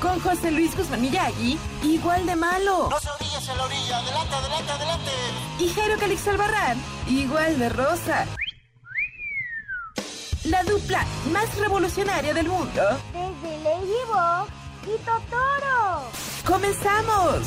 con José Luis Guzmán Miyagi, igual de malo. No se orillas en la orilla, adelante, adelante, adelante. Y Jairo Calix Albarrán, igual de rosa. La dupla más revolucionaria del mundo. Desde Ladybug y Totoro. ¡Comenzamos!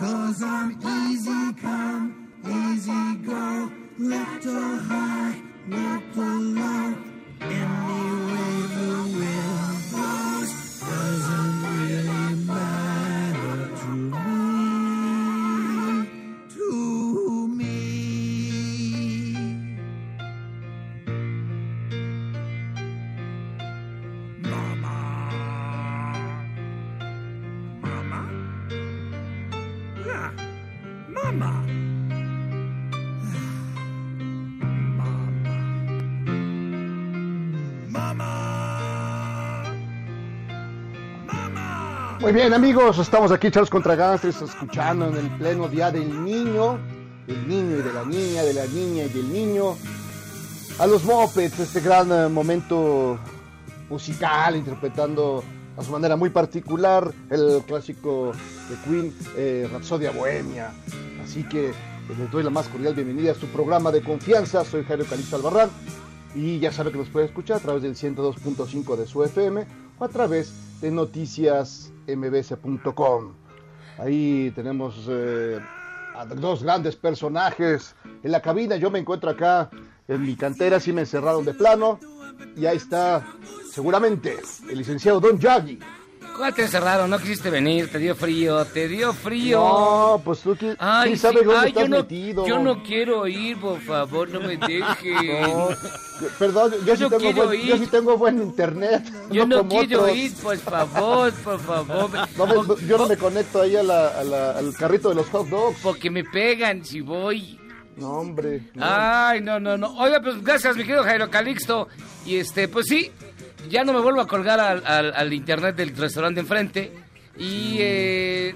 Cause I'm easy come, easy go. Little high, little low. Muy bien, amigos, estamos aquí, Charles contra Gangsters, escuchando en el pleno día del niño, del niño y de la niña, de la niña y del niño, a los Muppets, este gran eh, momento musical, interpretando a su manera muy particular el clásico de Queen, eh, Rapsodia Bohemia. Así que pues, les doy la más cordial bienvenida a su programa de confianza. Soy Jairo Calixto Albarrán y ya sabe que nos puede escuchar a través del 102.5 de su FM o a través de noticiasmbs.com. Ahí tenemos eh, a dos grandes personajes en la cabina. Yo me encuentro acá en mi cantera, sí me encerraron de plano. Y ahí está, seguramente, el licenciado Don Yagi. ¿Cuál te encerraron? No quisiste venir, te dio frío, te dio frío. No, pues tú qui- Ay, quién sabe sí, dónde ay, estás yo no, metido. yo no quiero ir, por favor, no me dejes. No, perdón, yo, sí no tengo buen, yo sí tengo buen internet. Yo no quiero otros. ir, por favor, por favor. No yo no me conecto ahí a la- a la- al carrito de los hot dogs. Porque me pegan si voy. No, hombre. Ay, no, no, no. Oiga, pues gracias, mi querido Jairo Calixto. Y este, pues sí, ya no me vuelvo a colgar al, al- al internet del restaurante enfrente. Y eh,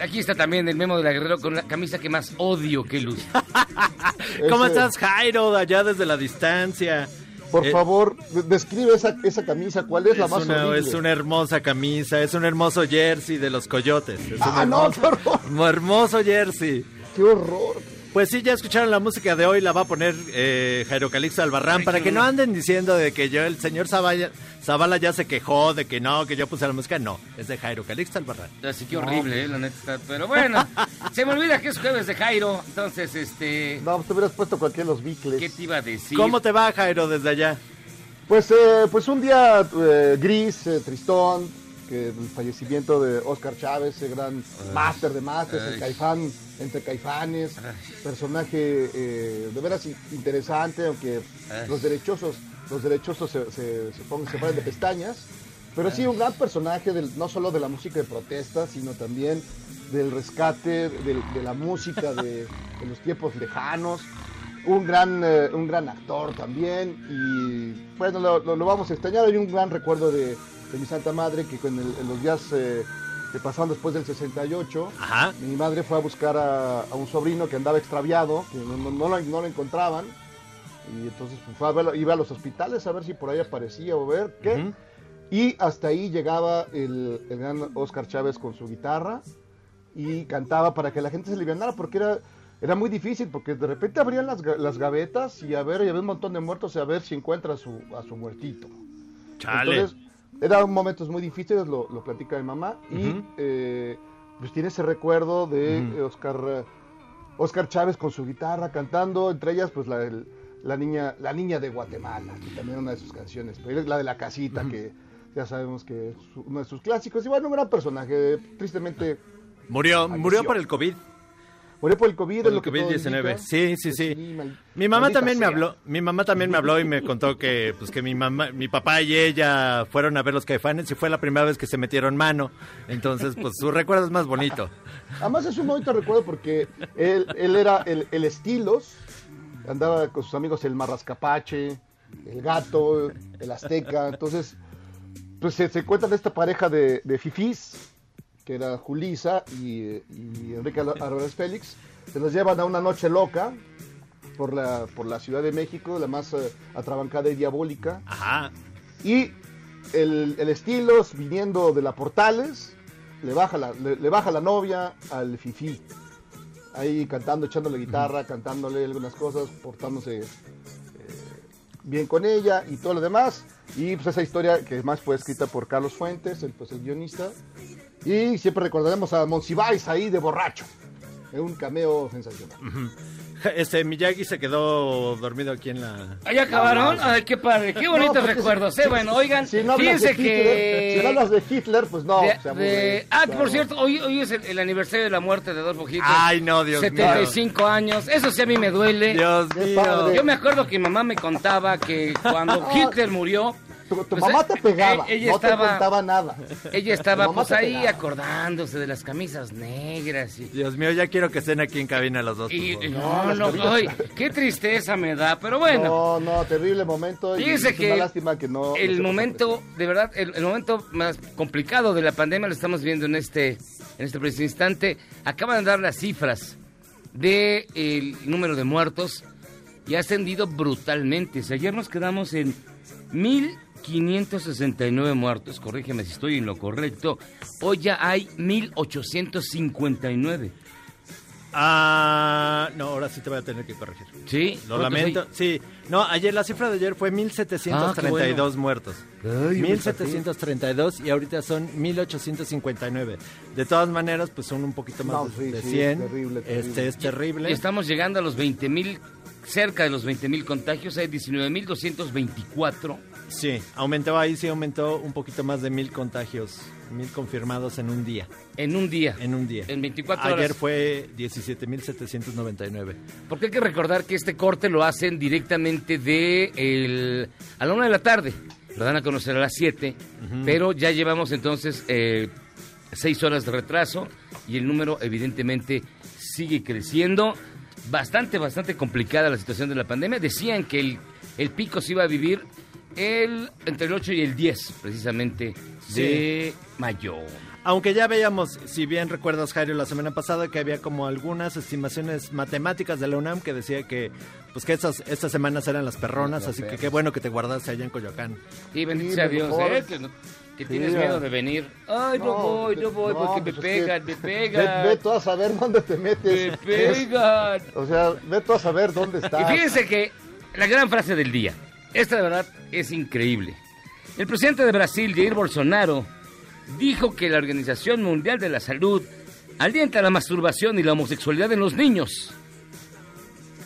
aquí está también el memo de la Guerrero con la camisa que más odio que luz. ¿Cómo Ese- estás, Jairo, allá desde la distancia? Por Eh, favor, de- describe esa, esa camisa. ¿Cuál es, la más una, horrible? es una hermosa camisa, es un hermoso jersey de los coyotes. Es un Ah, no, hermoso, qué horror. un hermoso jersey. ¡Qué horror! Pues sí, ya escucharon la música de hoy, la va a poner eh, Jairo Calixto Albarrán, Ay, para que no anden diciendo de que yo, el señor Zavala, Zavala ya se quejó de que no, que yo puse la música. No, es de Jairo Calixto Albarrán. Así que horrible, eh, la neta. está- Pero bueno, se me olvida que es jueves de Jairo. Entonces, este. No, te hubieras puesto cualquiera de los bicles. ¿Qué te iba a decir? ¿Cómo te va, Jairo, desde allá? Pues, eh, pues un día eh, gris, eh, tristón, que el fallecimiento de Oscar Chávez, ese gran máster de másters, el caifán entre caifanes, personaje eh, de veras in- interesante, aunque los derechosos, los derechosos se, se, se pongan- se ponen de pestañas, pero sí un gran personaje del- no solo de la música de protesta, sino también del rescate de, la música de, de los tiempos lejanos. un gran, eh, un gran actor también. Y bueno, lo, lo- lo vamos a extrañar. Hay un gran recuerdo de, de mi Santa Madre que con el- en los días eh, que pasaron después del 68, Ajá. mi madre fue a buscar a, a un sobrino que andaba extraviado, que no, no- no lo, no lo encontraban. Y entonces pues, fue a verlo- iba a los hospitales a ver si por ahí aparecía o ver qué. Y hasta ahí llegaba el, el gran Oscar Chávez con su guitarra y cantaba para que la gente se alivianara porque era, era muy difícil, porque de repente abrían las, las gavetas y a ver, y había un montón de muertos y a ver si encuentra a su, a su muertito. Chale. Entonces, eran momentos muy difíciles, lo, lo platica mi mamá, y eh, pues tiene ese recuerdo de eh, Oscar, eh, Oscar Chávez con su guitarra cantando, entre ellas pues la, el- la niña la niña de Guatemala, que también era una de sus canciones, pero es la de la casita, que ya sabemos que es uno de sus clásicos, y bueno, un gran personaje, tristemente Murió, Falleció. murió por el COVID. Por el COVID, Por el lo que todo COVID-19. indica. Sí, sí, Pues sí. Mi mamá maldita también me habló, mi mamá también me habló y me contó que pues que mi mamá, mi papá y ella fueron a ver los Caifanes y fue la primera vez que se metieron mano. Entonces, pues su recuerdo es más bonito. Además es un bonito recuerdo porque él, él era el, el estilos, andaba con sus amigos el marrascapache, el gato, el azteca, entonces pues se, se cuenta de esta pareja de, de fifís, que era Julisa y, y Enrique Álvarez Félix, se los llevan a una noche loca por la, por la Ciudad de México, la más eh, atrabancada y diabólica, Ajá. y el, el estilos viniendo de la Portales, le baja la, le, le baja la novia al Fifi. Ahí cantando, echándole guitarra, cantándole algunas cosas, portándose eh, bien con ella y todo lo demás. Y pues esa historia que más fue escrita por Carlos Fuentes, el, pues, el guionista. Y siempre recordaremos a Monsiváis ahí de borracho. Es un cameo sensacional. Este Miyagi se quedó dormido aquí en la ¿Ahí acabaron? Ay, qué padre, qué bonitos No, recuerdos, si- ¿eh? Bueno, oigan, Si no fíjense Hitler, si no que... hablas de Hitler, pues no. de- de- ah, que Claro. por cierto, hoy, hoy es el, el aniversario de la muerte de Adolfo Hitler. Ay, no, Dios mío. 75 años, eso sí a mí me duele. Dios mío. Yo me acuerdo que mi mamá me contaba que cuando Hitler murió, Tu, tu Pues, mamá te pegaba, eh, ella no te estaba- contaba nada. ella estaba pues te ahí pegaba. acordándose de las camisas negras y... Dios mío, ya quiero que estén aquí en cabina los dos. y- No, no, no, ay, qué tristeza me da, pero bueno. No, no, terrible momento. y Fíjese es que una lástima que no. el momento, de verdad, el, el momento más complicado de la pandemia lo estamos viendo en este, en este preciso instante. Acaban de dar las cifras del número de muertos y ha ascendido brutalmente. O sea, ayer nos quedamos en 1.569 muertos, corrígeme si estoy en lo correcto. Hoy ya hay 1.859. Ah, no, ahora sí te voy a tener que corregir. ¿Sí? Lo ¿Cuántos lamento. Sí, no, ayer la cifra de ayer fue 1732 muertos. Ay, 1732 y ahorita son 1859. De todas maneras, pues son un poquito más No, de, sí, de sí, 100. terrible, terrible. Este es terrible. Y estamos llegando a los 20 mil, cerca de los 20 mil contagios. Hay 19.224. Sí, aumentó ahí, sí aumentó un poquito más de mil contagios, mil confirmados en un día. En un día. En un día. En 24 Ayer horas. fue 17.799. Porque hay que recordar que este corte lo hacen directamente de el, a la una de la tarde. Lo dan a conocer a las 7. Pero ya llevamos entonces eh, seis horas de retraso. Y el número, evidentemente, sigue creciendo. Bastante, bastante complicada la situación de la pandemia. Decían que el, el pico se iba a vivir el, entre el 8 y el 10, precisamente, de mayo. Aunque ya veíamos, si bien recuerdas, Jairo, la semana pasada que había como algunas estimaciones matemáticas de la UNAM que decía que pues que estas, estas semanas eran las perronas, así que qué bueno que te guardaste allá en Coyoacán. Y bendito Sí, sea Dios. ¿eh? Que, tienes miedo de venir. Ay, no, No, voy, no voy, no, porque pues me que- pegan, me Ve, pegan. ve tú a saber dónde te metes. Me pegan. O sea, ve tú a saber dónde Y estás. fíjense que la gran frase del día, esta de verdad es increíble. El presidente de Brasil, Jair Bolsonaro, dijo que la Organización Mundial de la Salud alienta la masturbación y la homosexualidad en los niños.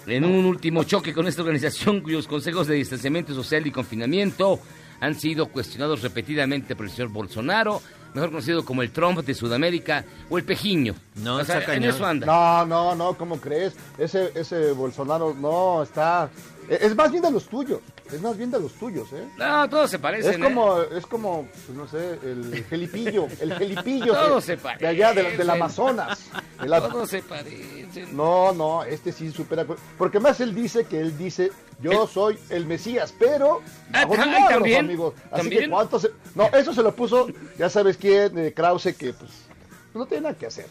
En un último choque con esta organización, cuyos consejos de distanciamiento social y confinamiento han sido cuestionados repetidamente por el señor Bolsonaro, mejor conocido como el Trump de Sudamérica o el Pejiño. No, o sea, en eso anda. No, no, no, ¿cómo crees? Ese, ese Bolsonaro, no, está, Es más bien de los tuyos. Es más bien de los tuyos, ¿eh? No, todos se parecen. Es ¿eh? como, es como, pues no sé, el gelipillo, el gelipillo Todos de, se de allá, de- del parecen. Amazonas. El Todos se parecen. No, no, este sí supera. Porque más él dice que él dice, yo soy el Mesías, pero Ah, ah, milagros, ¿también? amigos. Así ¿También? que cuántos. se- No, eso se lo puso, ya sabes quién, eh, Krause, que pues no tiene nada que hacer.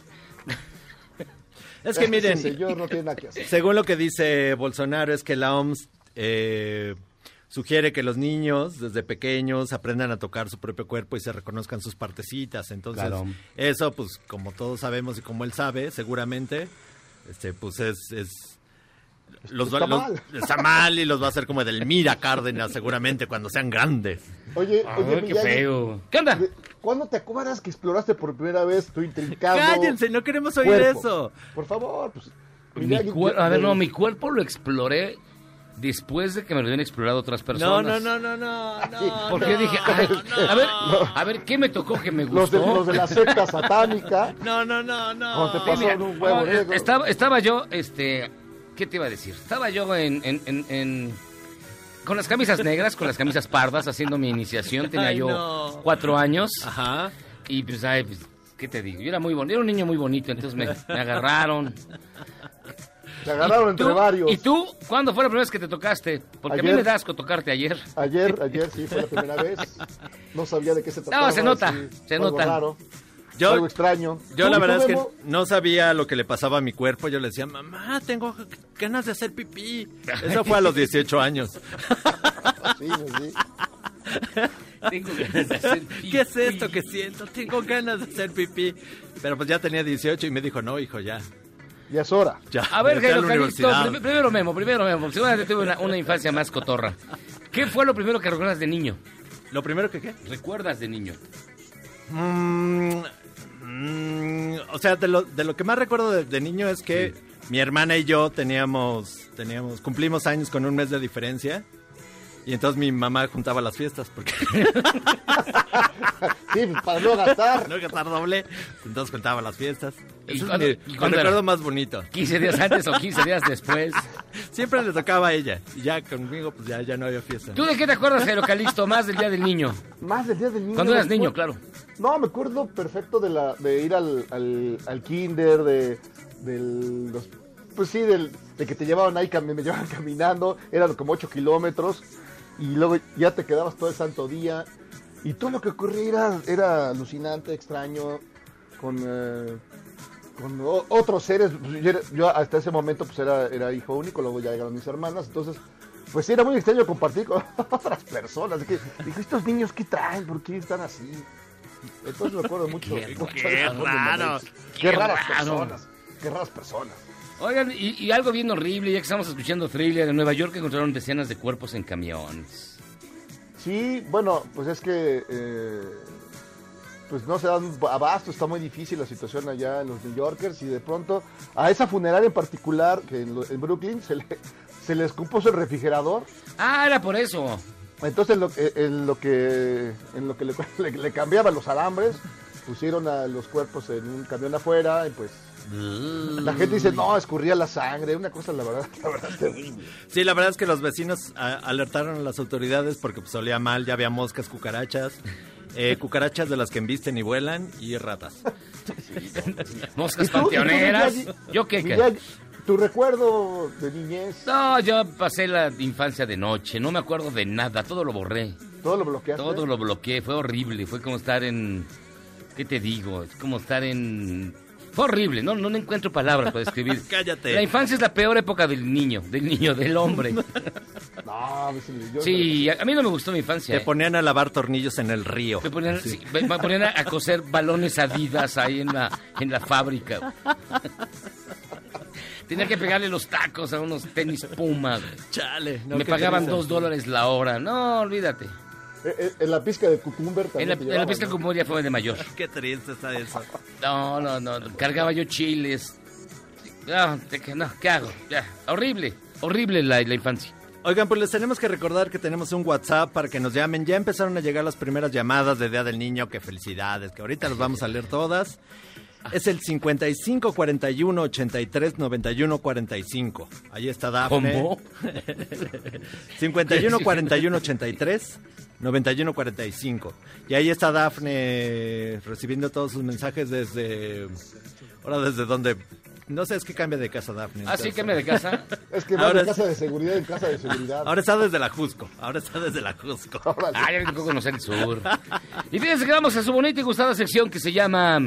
Es que miren, señor no tiene nada que hacer. según lo que dice Bolsonaro, es que la OMS eh, sugiere que los niños desde pequeños aprendan a tocar su propio cuerpo y se reconozcan sus partecitas. Entonces, Claro. eso, pues, como todos sabemos y como él sabe, seguramente, este, pues es... es los va- Está los- mal. está mal y los va a hacer como del Mira Cárdenas seguramente cuando sean grandes. Oye, Ay, oye, qué Miyagi, feo. ¿Qué onda? ¿Cuándo te acuerdas que exploraste por primera vez tu intrincado Cállense, no queremos oír cuerpo? eso. Por favor, pues. Mi cuer- yo- a ver, no, mi cuerpo lo exploré después de que me lo habían explorado otras No, personas. no, no, no, no, no. Porque no, dije, ay, no. a ver, a ver, ¿qué me tocó que me Los de, gustó? los de la secta satánica. No, no, no, no. Cuando te pasó un huevo no, negro. Estaba, estaba yo, este, ¿qué te iba a decir? Estaba yo en, en, en- en- con las camisas negras, con las camisas pardas, haciendo mi iniciación. Tenía Ay, yo no. cuatro años. Ajá. Y pues, ay, pues, ¿qué te digo? Yo era muy bonito, era un niño muy bonito, entonces me, me agarraron. Se agarraron entre ¿Tú? varios. ¿Y tú? ¿Cuándo fue la primera vez que te tocaste? Porque a mí me da asco tocarte ayer. Ayer, ayer sí fue la primera vez. No sabía de qué se trataba. se nota, sí, se nota. raro, Yo, algo extraño. yo ¿Tú, la verdad es que no sabía lo que le pasaba a mi cuerpo. Yo le decía, mamá, tengo ganas de hacer pipí. Eso fue a los 18 años. Sí, sí. Tengo ganas de hacer ¿Qué es esto que siento? Tengo ganas de hacer pipí. Pero pues ya tenía 18 y me dijo, no, hijo, ya. Ya es hora. ya A ver, Jairo primero Memo, primero Memo, porque seguramente tuve una, una infancia más cotorra. ¿Qué fue lo primero que recuerdas de niño? ¿Lo primero que qué? ¿Recuerdas de niño? Mm, mm, o sea, de lo, de lo que más recuerdo de, de niño es que mi hermana y yo teníamos, teníamos, cumplimos años con un mes de diferencia. Y entonces mi mamá juntaba las fiestas porque Sí, pues, para no gastar. no gastar doble. Entonces contaba las fiestas. ¿Y Ese es mi, y recuerdo más bonito. ¿15 días antes o 15 días después? Siempre le tocaba a ella. Y ya conmigo, pues ya, ya no había fiesta. ¿Tú de qué te acuerdas, Jairo Calixto, más del Día del Niño? Más del día del niño. Cuando eras me niño, acuerdo- claro. No, me acuerdo perfecto de la de ir al, al, al kinder, de del, los, pues sí, del, de que te llevaban ahí, cami- me llevaban caminando, eran como 8 kilómetros, y luego ya te quedabas todo el santo día, y todo lo que ocurría era, era alucinante, extraño, con, eh, con o- otros seres, pues, yo, hasta ese momento pues era, era hijo único, luego ya llegaron mis hermanas, entonces pues era muy extraño compartir con otras personas. que, dije, estos niños, ¿qué traen? ¿Por qué están así? Entonces me acuerdo mucho. Qué mucho qué raro, qué Qué, raras raro. personas. Qué raras personas. Oigan, y, y algo bien horrible, ya que estamos escuchando thriller, en Nueva York encontraron decenas de cuerpos en camiones. Sí, bueno, pues es que eh, pues no se dan abasto, está muy difícil la situación allá en los New Yorkers y de pronto a esa funeraria en particular, que en, en Brooklyn, se, le, se les compuso el refrigerador. Ah, era por eso. Entonces en lo, eh, en lo que, en lo que le, le- le cambiaban los alambres, pusieron a los cuerpos en un camión afuera y pues la gente dice, no, escurría la sangre, una cosa la verdad, la verdad terrible. Sí, la verdad es que los vecinos a- alertaron a las autoridades porque pues olía mal, ya había moscas, cucarachas, eh, cucarachas de las que embisten y vuelan y ratas. Moscas ¿Y tú? ¿Y tú, panteoneras. Miyagi? ¿Yo qué? qué? Miyagi, tu recuerdo de niñez, No, yo pasé la infancia de noche, no me acuerdo de nada, todo lo borré, todo lo bloqueaste. todo lo bloqueé, fue horrible, fue como estar en... ¿Qué te digo? Es como estar en... Fue horrible, no, no encuentro palabras para describir. Cállate. La infancia es la peor época del niño, del niño, del hombre. No, mí sí yo- Sí, a a mí no me gustó mi infancia. Te eh. ponían a lavar tornillos en el río. Me ponían, sí, me- me ponían a, a coser balones adidas ahí en la, en la fábrica. Tenía que pegarle los tacos a unos tenis Puma. Chale. no, me pagaban dos dólares la hora. No, olvídate. Eh, eh, en la pizca de cucumber En también la, te en la pista ¿no? como ya fue de mayor. Qué triste está eso. No, no, no. Cargaba yo chiles. No, no, ¿qué hago? Ya, horrible. Horrible la, la infancia. Oigan, pues les tenemos que recordar que tenemos un WhatsApp para que nos llamen. Ya empezaron a llegar las primeras llamadas de Día del Niño. Que felicidades, que ahorita las vamos a leer todas. es el 55 41 83 91 45. Ahí está Dafne. ¿Cómo? 51 41 83 91 45. Y ahí está Dafne recibiendo todos sus mensajes desde. Ahora, desde donde. No sé, es que cambia de casa Dafne. Así entonces- que me de casa. Es que va Ahora de es- casa de seguridad en casa de seguridad. Ahora está desde la Jusco. Ahora está desde la Jusco. Órale. Ah, ya me tocó conocer el sur. Y fíjense que vamos a su bonita y gustada sección que se llama.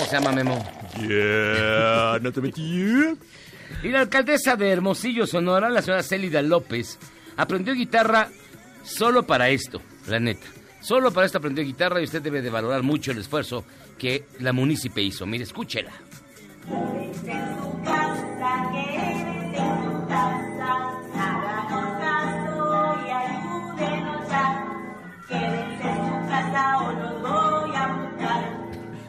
¿Cómo se llama, Memo? Yeah, no te metí. Y la alcaldesa de Hermosillo, Sonora, la señora Célida López, aprendió guitarra solo para esto, la neta. Solo para esto aprendió guitarra y usted debe de valorar mucho el esfuerzo que la munícipe hizo. Mire, escúchela.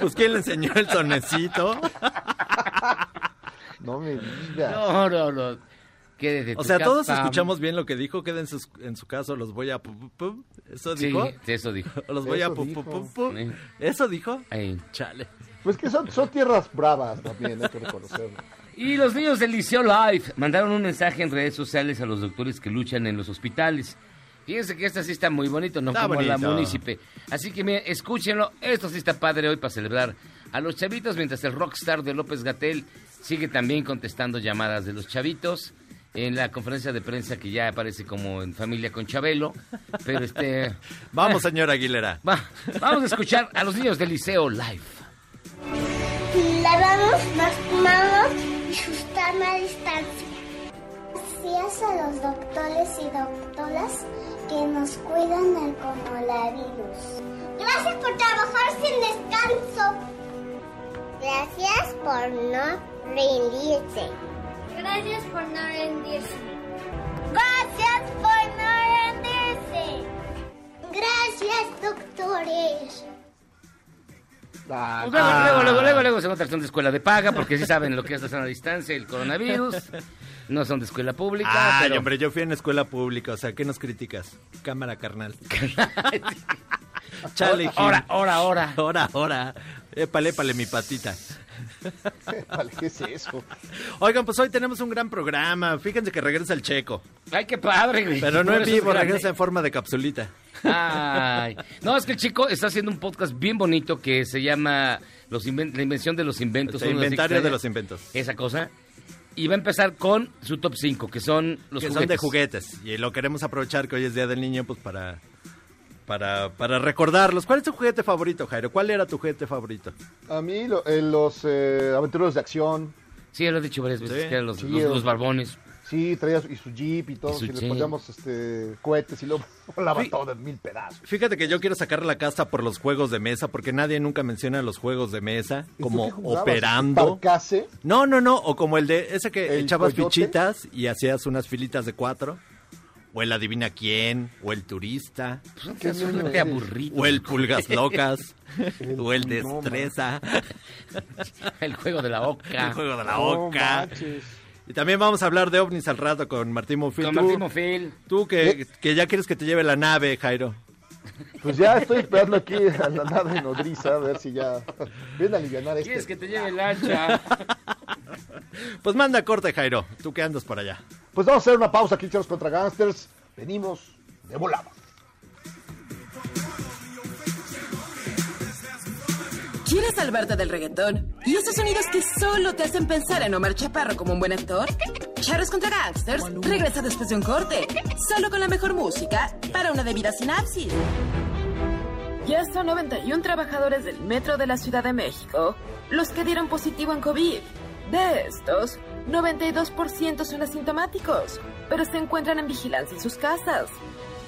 Pues quién le enseñó el sonecito. No me digas. No, no, no. O sea, todos escuchamos bien lo que dijo. Queden en su, en su caso, los voy a. pu- pu- pu. ¿Eso Sí, dijo? eso dijo. Los voy a. Eso dijo. pu- pu- pu. Sí. ¿Eso dijo? Ahí. Chale. Pues que son, son tierras bravas también, hay que reconocerlo. Y los niños del Liceo Life mandaron un mensaje en redes sociales a los doctores que luchan en los hospitales. Fíjense que esta sí está muy bonito, no Está como la bonito. munícipe. Así que miren, escúchenlo. Esto sí está padre hoy para celebrar a los chavitos, mientras el rockstar de López Gatel sigue también contestando llamadas de los chavitos en la conferencia de prensa que ya aparece como en familia con Chabelo. Pero este. Vamos, señora Aguilera. Va, vamos a escuchar a los niños del Liceo Live. Lavamos las manos y sustan a distancia. Gracias a los doctores y doctoras que nos cuidan del coronavirus. Gracias por trabajar sin descanso. Gracias por no rendirse. Gracias por no rendirse. Gracias por no rendirse. Gracias, doctores. Ah, Pues luego, luego, luego, luego, luego se nota que son de escuela de paga, porque sí saben lo que es la sana distancia y el coronavirus. No son de escuela pública, Ay, pero... hombre, yo fui en escuela pública, o sea, ¿qué nos criticas? Cámara carnal. Chale. Ahora, ahora, ahora. Ahora, ahora. Épale, épale mi patita. ¿qué es eso? Oigan, pues hoy tenemos un gran programa. Fíjense que regresa el checo. Ay, qué padre, güey. Pero no en vivo, regresa en forma de capsulita. Ay. No, es que el chico está haciendo un podcast bien bonito que se llama los inven- La invención de los inventos. El inventario de los inventos. Esa cosa. Y va a empezar con su top 5, que son los que juguetes. son de juguetes. Y lo queremos aprovechar que hoy es Día del Niño, pues para, para, para recordarlos. ¿Cuál es tu juguete favorito, Jairo? ¿Cuál era tu juguete favorito? A mí, lo- eh, los eh, aventureros de acción, Sí, lo he dicho varias veces, Sí. que eran los, Sí, los- los- los barbones. Sí, traía su- y su jeep y todo, Y y le poníamos este, cohetes y luego volaba Sí. todo en mil pedazos. Fíjate que yo quiero sacar la casta por los juegos de mesa, porque nadie nunca menciona los juegos de mesa ¿Y tú como qué operando. Parcase, No, no, no, o como el de ese que ¿El echabas coyote? fichitas y hacías unas filitas de cuatro. O el adivina quién, o el turista, ¿Qué Es un niño juguete eres? aburrido. o el pulgas locas, o el no, destreza, El juego de la oca. el juego de la No oca. manches. Y también vamos a hablar de ovnis al rato con Martín Mofil. Con Tú- Martín Mofil. Tú que, que ya quieres que te lleve la nave, Jairo. Pues ya estoy esperando aquí a la nave nodriza a ver si ya viene a aliviar ¿Quieres este. que te lleve lancha? Pues manda corte, Jairo. Tú que andas por allá. Pues vamos a hacer una pausa aquí, chavos contra gangsters. Venimos de volada. ¿Quieres salvarte del reggaetón? ¿Y esos sonidos que solo te hacen pensar en Omar Chaparro como un buen actor? Charros contra Gangsters regresa después de un corte, solo con la mejor música para una debida sinapsis. Ya son 91 trabajadores del metro de la Ciudad de México los que dieron positivo en COVID. De estos, 92% son asintomáticos, pero se encuentran en vigilancia en sus casas.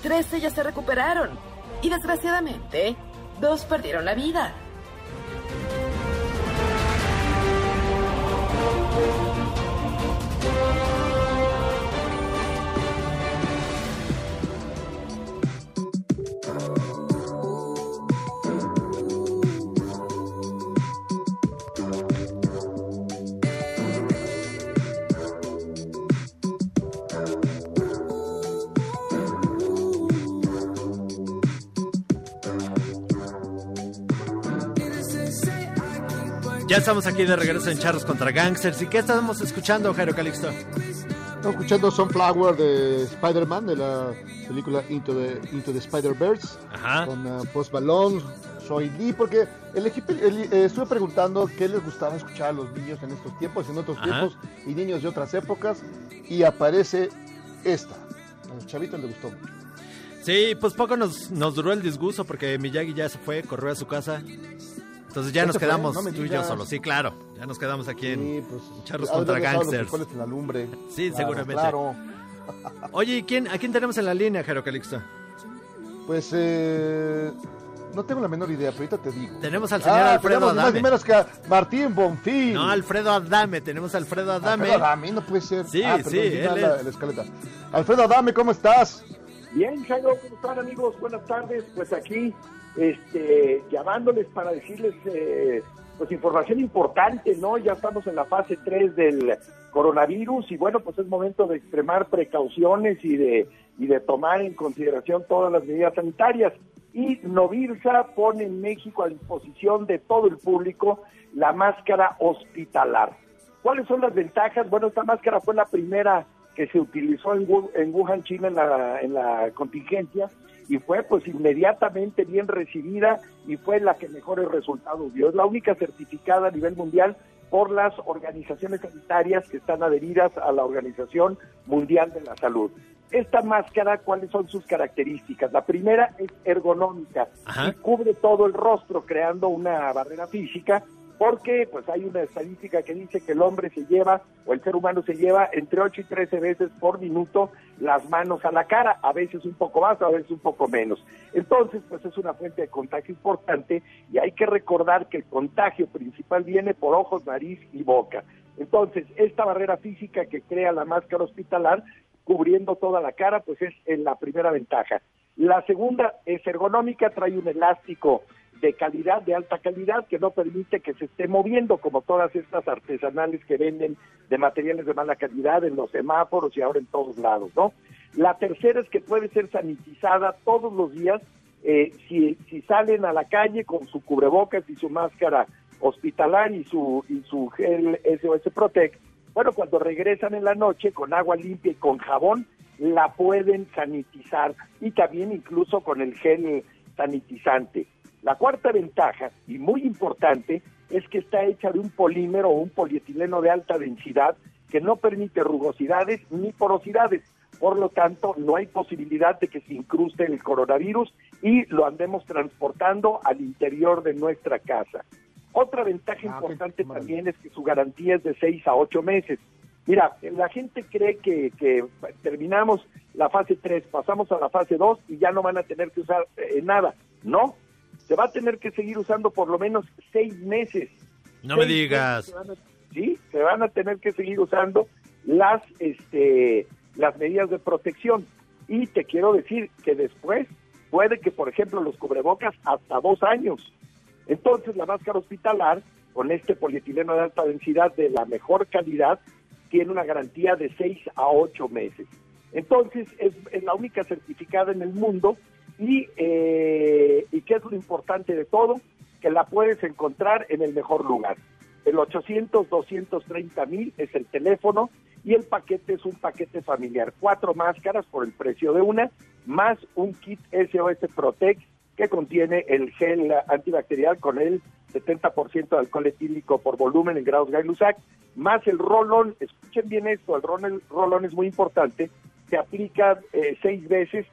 13 ya se recuperaron y desgraciadamente, dos perdieron la vida. Bye. Ya estamos aquí de regreso en Charros contra Gangsters. ¿Y qué estamos escuchando, Jairo Calixto? Estamos escuchando Sunflower de Spider-Man, de la película Into the, Into the Spider-Verse, con uh, Post Malone, Soy Lee, porque elegí, el- eh, estuve preguntando qué les gustaba escuchar a los niños en estos tiempos, en otros Ajá. tiempos, y niños de otras épocas, y aparece esta. A los chavitos les gustó mucho. Sí, pues poco nos, nos duró el disgusto porque Miyagi ya se fue, corrió a su casa. Entonces ya ¿Ya nos quedamos No me tú y yo solos. Sí, claro. Ya nos quedamos aquí en Sí, pues, Charros contra los Gangsters. frijoles en la lumbre. Sí, Claro, seguramente. Claro. Oye, ¿y quién, a quién tenemos en la línea, Jairo Calixto? Pues eh, no tengo la menor idea, pero ahorita te digo. Tenemos al señor Ah, Alfredo ni más Adame. ni menos que a Martín Bonfil. No, Alfredo Adame. Tenemos a Alfredo Adame. Alfredo Adame, no puede ser. Sí, Ah, sí, perdón, él mal la, es. la escaleta. Alfredo Adame, ¿cómo estás? Bien, Jairo, ¿cómo están amigos? Buenas tardes. Pues aquí, este, llamándoles para decirles, eh, pues información importante, ¿no? Ya estamos en la fase 3 del coronavirus y bueno, pues es momento de extremar precauciones y de, y de tomar en consideración todas las medidas sanitarias. Y Novirsa pone en México a disposición de todo el público la máscara hospitalar. ¿Cuáles son las ventajas? Bueno, esta máscara fue la primera que se utilizó en, Wu- en Wuhan, China, en la, en la contingencia y fue pues inmediatamente bien recibida y fue la que mejores resultados dio. Es la única certificada a nivel mundial por las organizaciones sanitarias que están adheridas a la Organización Mundial de la Salud. Esta máscara, ¿cuáles son sus características? La primera es ergonómica Ajá. y cubre todo el rostro creando una barrera física porque pues hay una estadística que dice que el hombre se lleva o el ser humano se lleva entre 8 y 13 veces por minuto las manos a la cara, a veces un poco más, a veces un poco menos. Entonces, pues es una fuente de contagio importante y hay que recordar que el contagio principal viene por ojos, nariz y boca. Entonces, esta barrera física que crea la máscara hospitalar cubriendo toda la cara, pues es la primera ventaja. La segunda es ergonómica, trae un elástico de calidad, de alta calidad, que no permite que se esté moviendo como todas estas artesanales que venden de materiales de mala calidad en los semáforos y ahora en todos lados, ¿no? La tercera es que puede ser sanitizada todos los días eh, si, si salen a la calle con su cubrebocas y su máscara hospitalar y su, y su gel SOS Protect. Bueno, cuando regresan en la noche con agua limpia y con jabón, la pueden sanitizar y también incluso con el gel sanitizante. La cuarta ventaja, y muy importante, es que está hecha de un polímero o un polietileno de alta densidad que no permite rugosidades ni porosidades. Por lo tanto, no hay posibilidad de que se incruste el coronavirus y lo andemos transportando al interior de nuestra casa. Otra ventaja Ah, importante también es que su garantía es de 6 a 8 meses. Mira, la gente cree que, que terminamos la fase 3, pasamos a la fase 2 y ya no van a tener que usar eh, nada. No, se va a tener que seguir usando por lo menos 6 meses. No me Seis digas. se a- sí, se van a tener que seguir usando las, este, las medidas de protección. Y te quiero decir que después puede que, por ejemplo, los cubrebocas hasta dos años. Entonces, la máscara hospitalar, con este polietileno de alta densidad de la mejor calidad, tiene una garantía de 6 a 8 meses. Entonces, es, es la única certificada en el mundo y, eh, y qué es lo importante de todo, que la puedes encontrar en el mejor lugar. El 800-230 mil es el teléfono y el paquete es un paquete familiar. Cuatro máscaras por el precio de una, más un kit SOS Protect que contiene el gel antibacterial con el 70% de alcohol etílico por volumen en grados Gay-Lussac, más el rolón, escuchen bien esto, el rolón es muy importante, se aplica eh, seis veces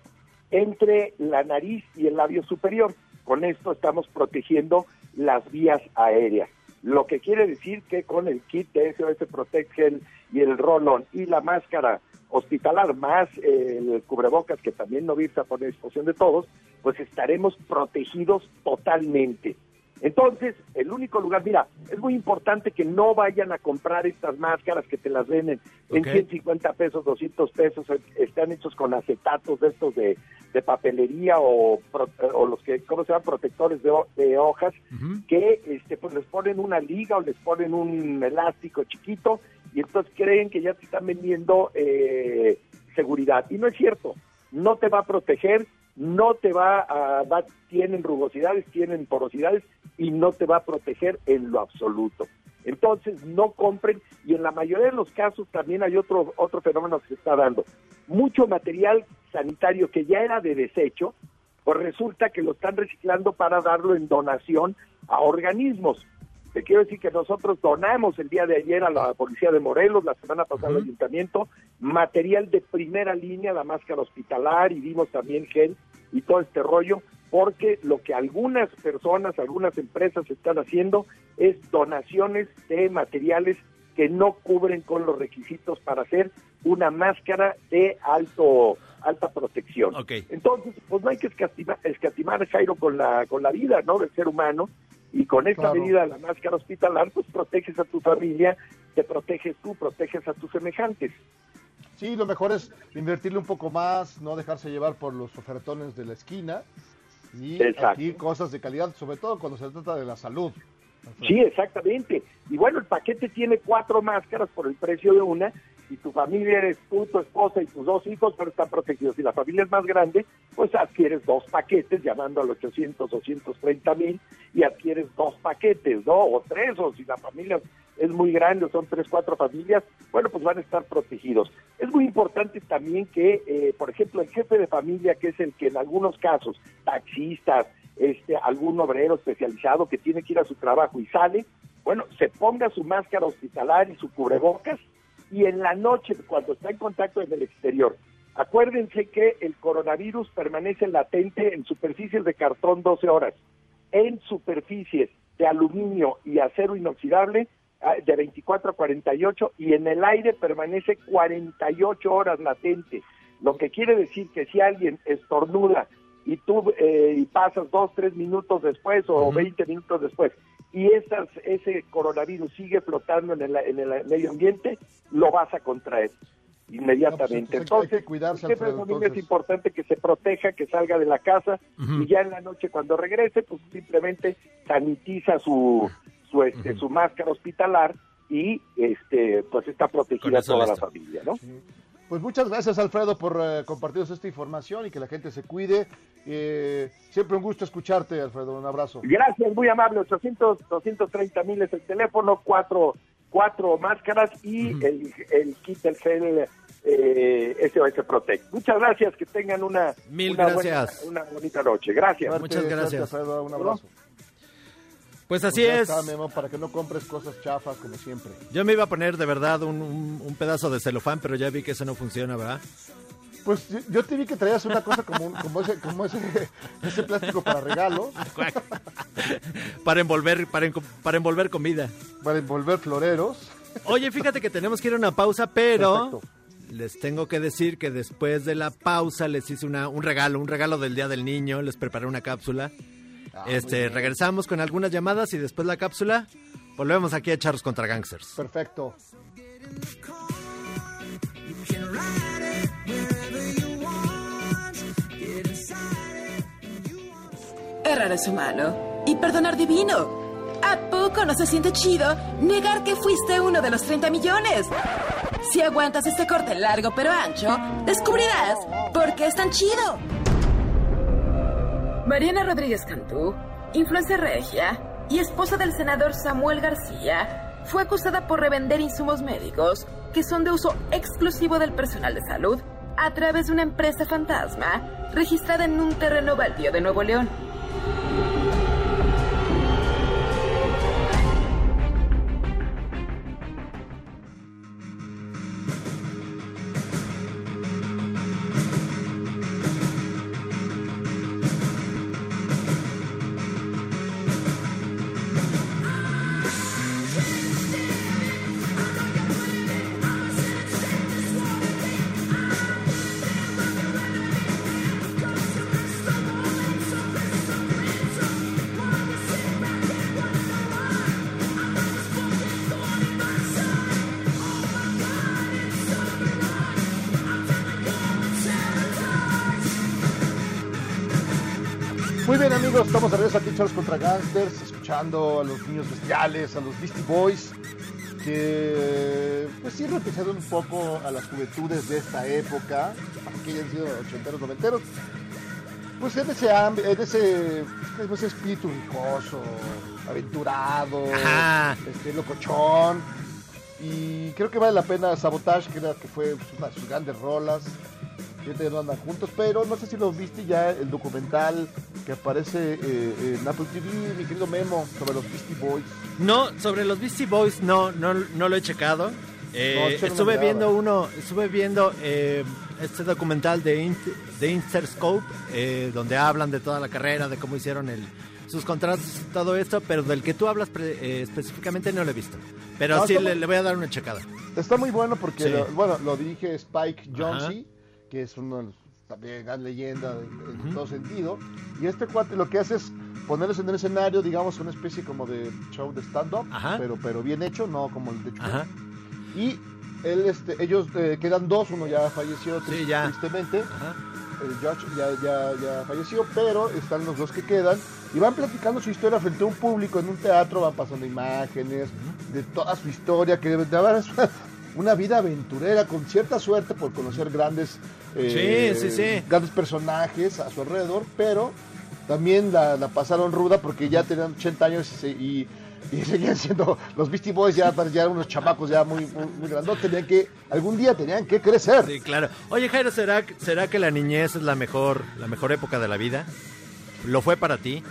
entre la nariz y el labio superior. Con esto estamos protegiendo las vías aéreas. Lo que quiere decir que con el kit de SOS Protect Gel y el rolón y la máscara hospitalar más eh, el cubrebocas que también no a poner a disposición de todos, pues estaremos protegidos totalmente. Entonces, el único lugar, mira, es muy importante que no vayan a comprar estas máscaras que te las venden en Ok. 150 pesos, 200 pesos, eh, están hechos con acetatos de estos de, de papelería o, o los que, ¿cómo se llaman? Protectores de, de hojas, que este, pues les ponen una liga o les ponen un elástico chiquito y entonces creen que ya te están vendiendo eh, seguridad. Y no es cierto. no te va a proteger, no te va a, va, tienen rugosidades, tienen porosidades y no te va a proteger en lo absoluto. Entonces, no compren y en la mayoría de los casos también hay otro otro fenómeno que se está dando. Mucho material sanitario que ya era de desecho, pues resulta que lo están reciclando para darlo en donación a organismos. Te quiero decir que nosotros donamos el día de ayer a la Policía de Morelos, la semana pasada al Ayuntamiento, material de primera línea, la máscara hospitalar y dimos también gel y todo este rollo, porque lo que algunas personas, algunas empresas están haciendo es donaciones de materiales que no cubren con los requisitos para hacer una máscara de alto alta protección. Entonces, pues no hay que escatimar, escatimar Jairo con la con la vida, ¿no? del ser humano y con esta Claro. medida de la máscara hospitalar, pues proteges a tu familia, te proteges tú, proteges a tus semejantes. Sí, lo mejor es invertirle un poco más, no dejarse llevar por los ofertones de la esquina y aquí cosas de calidad, sobre todo cuando se trata de la salud. Sí, exactamente. Y bueno, el paquete tiene cuatro máscaras por el precio de una. Y tu familia eres tú, tu esposa y tus dos hijos, pero están protegidos. Si la familia es más grande, pues adquieres dos paquetes, llamando al 800, 230 mil, y adquieres dos paquetes, ¿no? O tres, o si la familia es muy grande, son tres, cuatro familias, bueno, pues van a estar protegidos. Es muy importante también que, eh, por ejemplo, el jefe de familia, que es el que en algunos casos, taxistas, este, algún obrero especializado que tiene que ir a su trabajo y sale, bueno, se ponga su máscara hospitalar y su cubrebocas y en la noche, cuando está en contacto en el exterior, acuérdense que el coronavirus permanece latente en superficies de cartón 12 horas, en superficies de aluminio y acero inoxidable ah, de 24 a 48 y en el aire permanece 48 horas latente, lo que quiere decir que si alguien estornuda y tú eh, y pasas dos, tres minutos después o 20 minutos después y esas, ese coronavirus sigue flotando en el, en el medio ambiente, lo vas a contraer inmediatamente. No, pues, entonces cuidarse, siempre Alfredo, es importante que se proteja, que salga de la casa y ya en la noche cuando regrese, pues simplemente sanitiza su su este su máscara hospitalar y este pues está protegida toda la familia, ¿no? Pues muchas gracias Alfredo por eh, compartirnos esta información y que la gente se cuide. Eh, siempre un gusto escucharte Alfredo, un abrazo. Gracias, muy amable. 800, 230 mil es el teléfono, cuatro, cuatro máscaras y el, el kit del gel eh, SOS Protect. Muchas gracias, que tengan una, Mil una gracias. buena- una bonita noche. Gracias. Muchas gracias. suerte, Alfredo, un abrazo. Pues así Pues ya es. está, Memo, para que no compres cosas chafas como siempre. Yo me iba a poner de verdad un, un- un pedazo de celofán, pero ya vi que eso no funciona, ¿verdad? Pues yo, yo te vi que traías una cosa como, un- como ese, como ese, ese plástico para regalo, para envolver, para, para envolver comida. para envolver floreros. Oye, fíjate que tenemos que ir a una pausa, pero Perfecto. les tengo que decir que después de la pausa les hice una, un regalo, un regalo del Día del Niño, les preparé una cápsula. Ah, este, regresamos con algunas llamadas y después la cápsula. Volvemos aquí a Charros contra Gangsters. Perfecto. Errar es humano y perdonar divino. ¿A poco no se siente chido negar que fuiste uno de los 30 millones? Si aguantas este corte largo pero ancho, descubrirás por qué es tan chido. Mariana Rodríguez Cantú, influencer regia y esposa del senador Samuel García, fue acusada por revender insumos médicos que son de uso exclusivo del personal de salud a través de una empresa fantasma registrada en un terreno baldío de Nuevo León. Charles contra Gangsters, escuchando a los niños bestiales, a los Beastie Boys. que pues sí representa un poco a las juventudes de esta época, aunque hayan sido ochenteros, noventeros, pues en ese, en ese, en ese espíritu ricoso, aventurado, Ajá. este, locochón. Y creo que vale la pena Sabotage, que, era, que fue una de sus grandes rolas. Ya no andan juntos, pero no sé si lo viste ya el documental que aparece eh, en Apple TV, mi querido Memo, sobre los Beastie Boys. No, sobre los Beastie Boys no, no, no lo he checado. Eh, No, estuve mirada. viendo uno, estuve viendo eh, este documental de, Int- de Interscope, eh, donde hablan de toda la carrera, de cómo hicieron el, sus contratos, todo esto, pero del que tú hablas eh, específicamente no lo he visto. Pero No, sí le, muy- le voy a dar una checada. Está muy bueno porque, Sí. lo- bueno, lo dirige Spike. Jonze, que es uno de los, también gran leyenda en, en todo sentido. Y este cuate lo que hace es ponerlos en el escenario, digamos, una especie como de show de stand-up, pero, pero bien hecho, no como el de. Ajá. Y él, este, ellos eh, quedan dos, uno ya falleció Sí, ya. tristemente. Ajá. el George ya, ya, ya falleció, pero están los dos que quedan y van platicando su historia frente a un público en un teatro, van pasando imágenes de toda su historia, que de verdad es una, una vida aventurera, con cierta suerte por conocer grandes, eh, Sí, sí, sí. grandes personajes a su alrededor, pero también la, la pasaron ruda porque ya tenían 80 años y, se- y, y seguían siendo los Beastie Boys, ya, ya eran unos chamacos ya muy, muy, muy grandotes, tenían que, algún día tenían que crecer. Sí, claro. Oye, Jairo, ¿será, ¿será que la niñez es la mejor, la mejor época de la vida? ¿Lo fue para ti?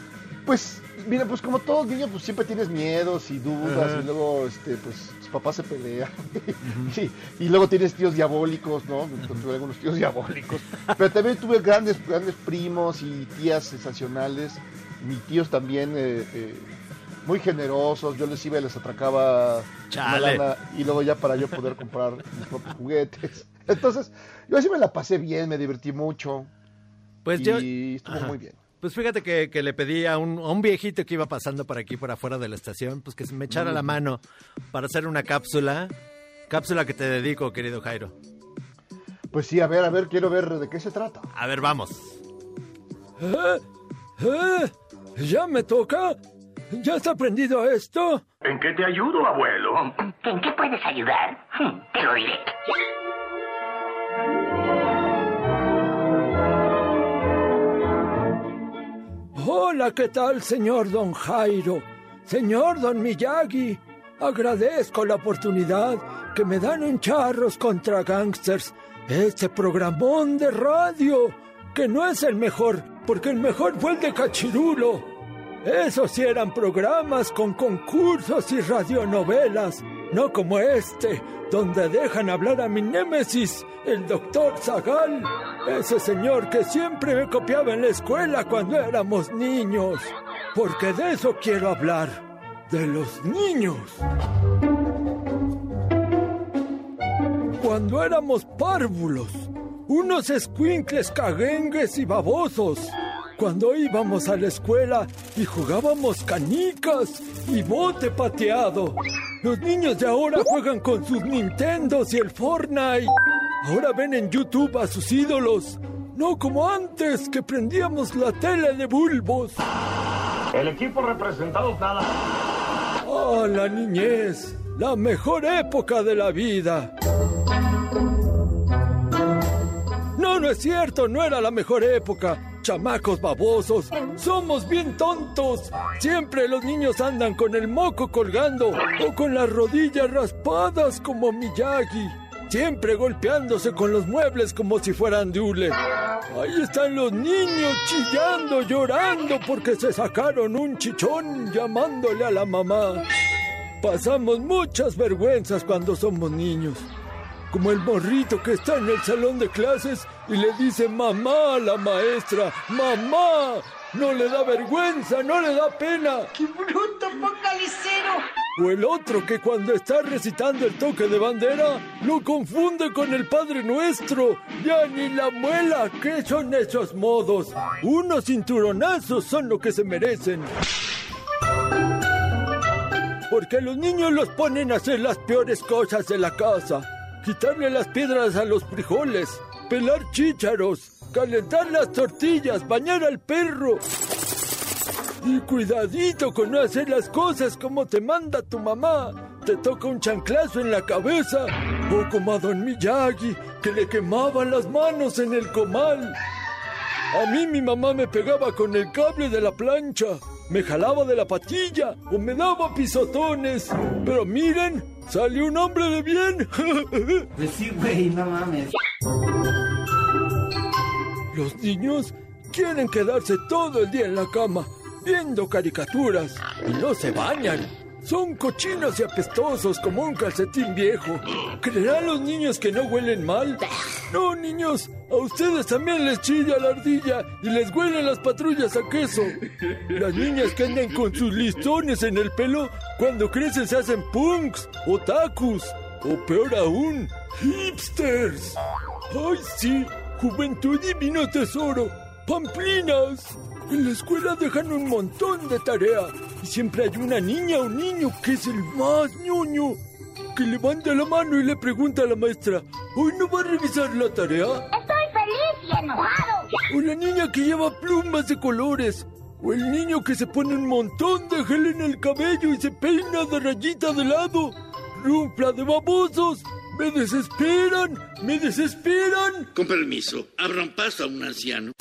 Pues, mira, pues como todo niño, pues siempre tienes miedos y dudas y luego, este, pues, papás se pelean. Sí, y luego tienes tíos diabólicos, ¿no? Tuve algunos tíos diabólicos. Pero también tuve grandes, grandes primos y tías sensacionales. Mis tíos también eh, eh, muy generosos. Yo les iba y les atracaba lana y luego ya para yo poder comprar mis propios juguetes. Entonces, yo así me la pasé bien, me divertí mucho. Pues y yo... estuvo Ajá. muy bien. Pues fíjate que, que le pedí a un, a un viejito que iba pasando por aquí, por afuera de la estación, pues que se me echara la mano para hacer una cápsula. Cápsula que te dedico, querido Jairo. Pues sí, a ver, a ver, quiero ver de qué se trata. A ver, vamos. ¿Eh? ¿Eh? ¿Ya me toca? ¿Ya está aprendido esto? ¿En qué te ayudo, abuelo? ¿En qué puedes ayudar? Te lo diré. Hola, ¿qué tal, señor Don Jairo? Señor Don Miyagi, agradezco la oportunidad que me dan en Charros contra Gangsters, este programón de radio, que no es el mejor, porque el mejor fue el de Cachirulo. Esos sí eran programas con concursos y radionovelas, no como este, donde dejan hablar a mi némesis, el doctor Zagal, ese señor que siempre me copiaba en la escuela cuando éramos niños. Porque de eso quiero hablar, de los niños. Cuando éramos párvulos, unos escuincles caguengues y babosos. Cuando íbamos a la escuela y jugábamos canicas y bote pateado. Los niños de ahora juegan con sus Nintendos y el Fortnite. Ahora ven en YouTube a sus ídolos. No como antes que prendíamos la tele de bulbos. El equipo representado nada. Ah, la niñez, la mejor época de la vida. No, no es cierto, no era la mejor época. Chamacos babosos, somos bien tontos. Siempre los niños andan con el moco colgando o con las rodillas raspadas como Miyagi. Siempre golpeándose con los muebles como si fueran de hule. Ahí están los niños chillando, llorando porque se sacaron un chichón llamándole a la mamá. Pasamos muchas vergüenzas cuando somos niños. Como el morrito que está en el salón de clases y le dice mamá a la maestra, mamá, no le da vergüenza, no le da pena. ¡Qué bruto, focalicero! O el otro que cuando está recitando el toque de bandera lo confunde con el Padre Nuestro. Ya ni la muela, ¿qué son esos modos? Unos cinturonazos son lo que se merecen. Porque los niños los ponen a hacer las peores cosas de la casa. Quitarle las piedras a los frijoles, pelar chícharos, calentar las tortillas, bañar al perro. Y cuidadito con no hacer las cosas como te manda tu mamá. te toca un chanclazo en la cabeza. O como a Don Miyagi, que le quemaban las manos en el comal. A mí mi mamá me pegaba con el cable de la plancha, me jalaba de la patilla o me daba pisotones. Pero miren, salió un hombre de bien. Pues sí, güey, no mames. Los niños quieren quedarse todo el día en la cama, viendo caricaturas, y no se bañan. Son cochinos y apestosos como un calcetín viejo. ¿Creerán los niños que no huelen mal? No, niños, a ustedes también les chilla la ardilla y les huelen las patrullas a queso. Las niñas que andan con sus listones en el pelo, cuando crecen se hacen punks, otakus, o peor aún, hipsters. ¡Ay, sí! Juventud divino tesoro. ¡Pamplinas! En la escuela dejan un montón de tarea y siempre hay una niña o niño que es el más ñoño que levanta la mano y le pregunta a la maestra, ¿hoy no va a revisar la tarea? Estoy feliz y enojado. O la niña que lleva plumas de colores. O el niño que se pone un montón de gel en el cabello y se peina de rayita de lado. ¡Rufla de babosos! ¡Me desesperan! ¡Me desesperan! Con permiso, abran paso a un anciano.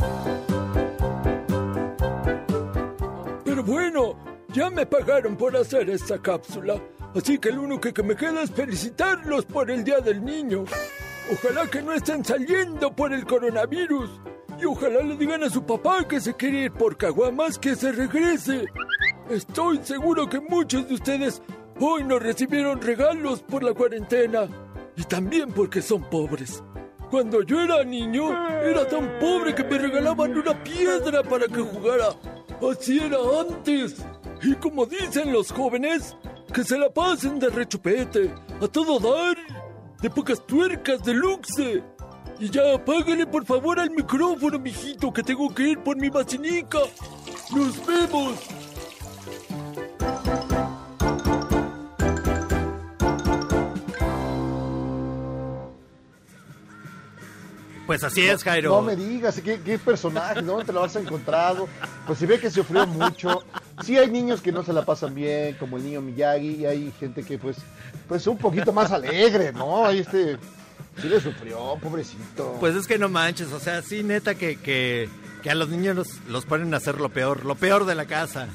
Bueno, ya me pagaron por hacer esta cápsula. Así que lo único que me queda es felicitarlos por el Día del Niño. Ojalá que no estén saliendo por el coronavirus. Y ojalá le digan a su papá que se quiere ir por caguamas que se regrese. Estoy seguro que muchos de ustedes hoy no recibieron regalos por la cuarentena. Y también porque son pobres. Cuando yo era niño, era tan pobre que me regalaban una piedra para que jugara. Así era antes. Y como dicen los jóvenes, que se la pasen de rechupete, a todo dar, de pocas tuercas de luxe. Y ya apágale por favor al micrófono, mijito, que tengo que ir por mi vacinica. ¡Nos vemos! Pues así es, Jairo. No me digas, ¿qué, qué personaje? ¿Dónde te lo has encontrado? Pues se ve que sufrió mucho. Sí hay niños que no se la pasan bien, como el niño Miyagi, y hay gente que pues, pues un poquito más alegre, ¿no? Ahí este, sí le sufrió, pobrecito. Pues es que no manches, o sea, sí, neta que, que, que a los niños los, los ponen a hacer lo peor, lo peor de la casa.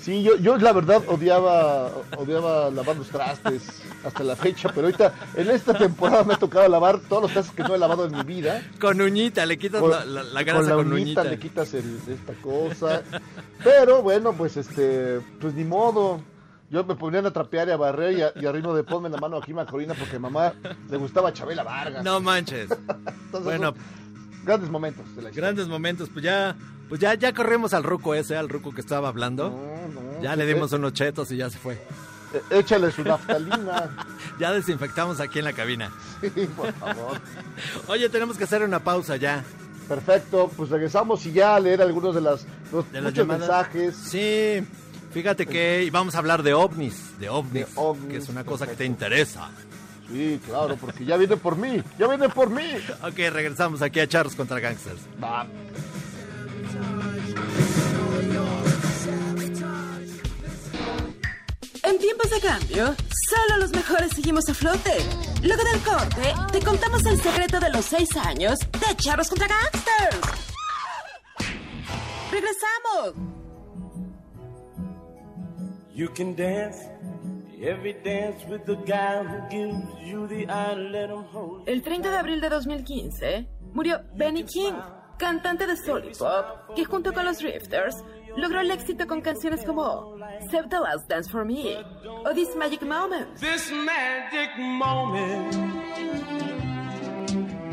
Sí, yo, yo la verdad odiaba, odiaba lavar los trastes hasta la fecha, pero ahorita en esta temporada me ha tocado lavar todos los trastes que no he lavado en mi vida. Con uñita, le quitas Con- la, la, la con grasa la con, uñita uñita. le quitas el- esta cosa. Pero bueno, pues este, pues ni modo. Yo me ponían a trapear y a barrer y a, y a de ponme la mano aquí Macorina porque a mamá le gustaba Chabela Vargas. No manches. Entonces, bueno, grandes momentos de la historia. grandes momentos, pues ya, pues ya, ya corrimos al ruco ese, al ruco que estaba hablando. no, ya sí, le dimos eh. unos chetos y ya se fue. Eh, Échale su naftalina. Ya desinfectamos aquí en la cabina. Sí, por favor. Oye, tenemos que hacer una pausa ya. Perfecto, pues regresamos y ya a leer algunos de las los De las muchos llamadas. mensajes. Sí, fíjate que y vamos a hablar de ovnis, de ovnis, De ovnis, que es una cosa que te interesa. Sí, claro, porque ya viene por mí, ya viene por mí. Ok, regresamos aquí a Charros contra Gangsters. Va. En tiempos de cambio, solo los mejores seguimos a flote. Luego del corte, te contamos el secreto de los seis años de Charros contra Gangsters. ¡Regresamos! You can dance every dance with the guy who gives you the eye, let him hold El 30 de abril de 2015 murió Benny King, cantante de soul y pop, que junto con los Drifters logró el éxito con canciones como Save the Last Dance for Me o This Magic Moment. This magic moment,